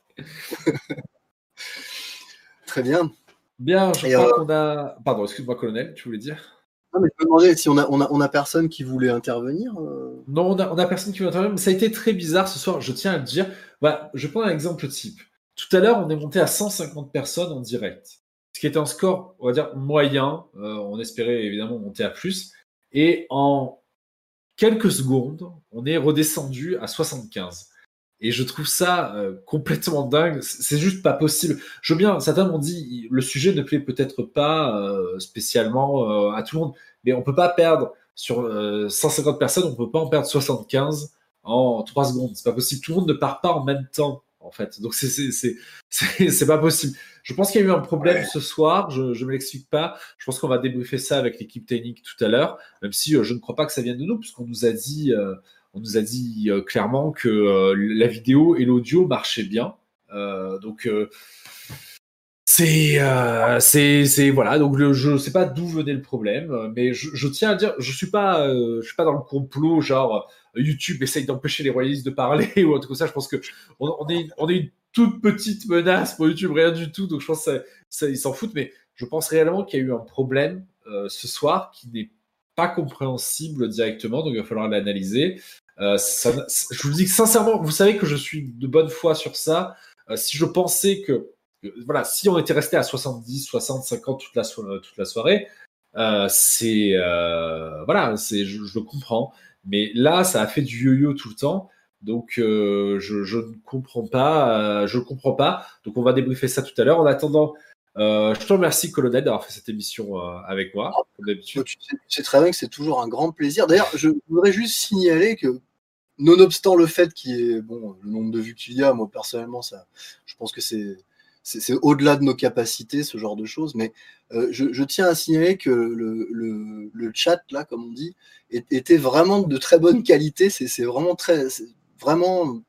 Très bien. Bien, je crois euh, qu'on a. Pardon, excuse-moi, colonel, tu voulais dire? Non, mais je me demandais si on a, on a, personne qui voulait intervenir. Euh. Non, on a, personne qui voulait intervenir, mais ça a été très bizarre ce soir, je tiens à le dire. Voilà, je prends un exemple type. Tout à l'heure, on est monté à 150 personnes en direct, ce qui était un score, on va dire, moyen. Euh, on espérait évidemment monter à plus. Et en quelques secondes, on est redescendu à 75. Et je trouve ça euh, complètement dingue. C'est juste pas possible. Je veux bien, certains m'ont dit, le sujet ne plaît peut-être pas euh, spécialement euh, à tout le monde, mais on peut pas perdre sur 150 personnes, on peut pas en perdre 75 en 3 secondes. C'est pas possible. Tout le monde ne part pas en même temps, en fait. Donc c'est (laughs) pas possible. Je pense qu'il y a eu un problème ce soir. Je ne me l'explique pas. Je pense qu'on va débriefer ça avec l'équipe technique tout à l'heure, même si je ne crois pas que ça vienne de nous, puisqu'on nous a dit on nous a dit euh, clairement que euh, la vidéo et l'audio marchaient bien. Euh, donc c'est c'est voilà. Donc je sais pas d'où venait le problème mais je, tiens à dire je suis pas je suis pas dans le complot genre YouTube essaye d'empêcher les royalistes de parler (laughs) ou autre chose. Ça je pense que on, est on est une toute petite menace pour YouTube rien du tout. Donc je pense que s'en foutent. Mais je pense réellement qu'il y a eu un problème ce soir qui n'est pas compréhensible directement. Donc il va falloir l'analyser euh, je vous dis que sincèrement, vous savez que je suis de bonne foi sur ça. Euh, si je pensais que, voilà, si on était resté à 70, 60, 50 toute la, toute la soirée, euh, c'est voilà, c'est je, le comprends. Mais là, ça a fait du yo-yo tout le temps. Donc, euh, je, ne comprends pas. Euh, je comprends pas. Donc, on va débriefer ça tout à l'heure. En attendant, euh, je te remercie, Colonel, d'avoir fait cette émission avec moi, comme d'habitude. Tu sais, très bien que c'est toujours un grand plaisir. D'ailleurs, je voudrais juste signaler que, nonobstant le fait qu'il y ait bon, le nombre de vues qu'il y a, moi personnellement, ça, je pense que c'est c'est au-delà de nos capacités, ce genre de choses. Mais je, tiens à signaler que le, le, chat, là, comme on dit, était vraiment de très bonne qualité. C'est vraiment très, vraiment,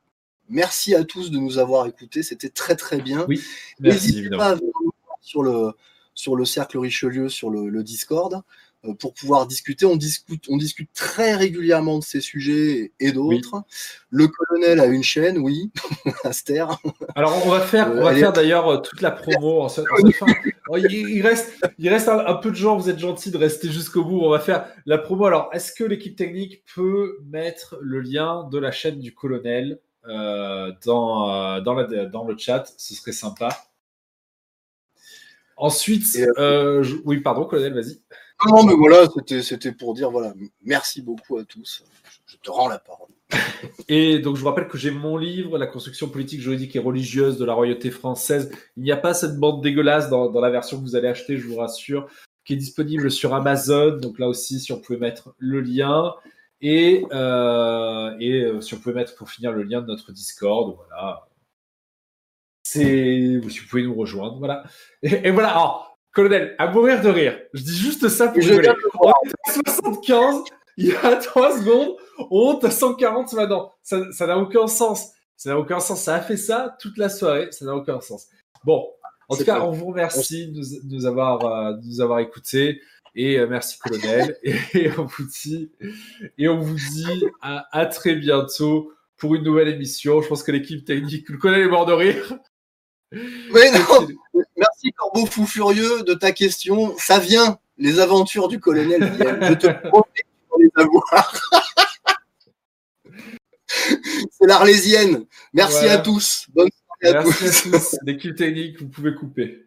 merci à tous de nous avoir écoutés. C'était très très bien. Oui, N'hésitez pas à sur le, sur le cercle Richelieu, sur le, Discord, euh, pour pouvoir discuter. On discute, on discute très régulièrement de ces sujets et d'autres. Le colonel a une chaîne, oui, (laughs) Aster. Alors on va faire, on va faire d'ailleurs euh, toute la promo. En, (laughs) oh, il, reste, il reste un, peu de gens. Vous êtes gentils de rester jusqu'au bout. On va faire la promo. Alors, est-ce que l'équipe technique peut mettre le lien de la chaîne du colonel euh, dans, dans, la, dans le chat? Ce serait sympa. Ensuite, oui, pardon, colonel, vas-y. Non, mais voilà, c'était pour dire voilà, merci beaucoup à tous. Je te rends la parole. (laughs) Et donc, je vous rappelle que j'ai mon livre, La construction politique, juridique et religieuse de la royauté française. Il n'y a pas cette bande dégueulasse dans, la version que vous allez acheter, je vous rassure, qui est disponible sur Amazon. Donc là aussi, si on pouvait mettre le lien. Et, euh, euh, si on pouvait mettre pour finir le lien de notre Discord, voilà. Si vous pouvez nous rejoindre, voilà. Et, voilà. Colonel, à mourir de rire. Je dis juste ça pour rigoler. On est à 75, il y a 3 secondes, on monte à 140 maintenant. Ça n'a aucun sens. Ça n'a aucun sens. Ça a fait ça toute la soirée. Ça n'a aucun sens. Bon, en tout cas, on vous remercie de nous, avoir, euh, nous avoir écoutés. Et euh, merci, colonel. (laughs) et, on vous dit, et on vous dit à, à, très bientôt pour une nouvelle émission. Je pense que l'équipe technique, le colonel est mort de rire. Mais non Corbeau Fou Furieux de ta question. Ça vient, les aventures du colonel Je te promets de les avoir. (laughs) C'est l'Arlésienne. Merci à tous. Bonne soirée à tous. à tous. Vous pouvez couper.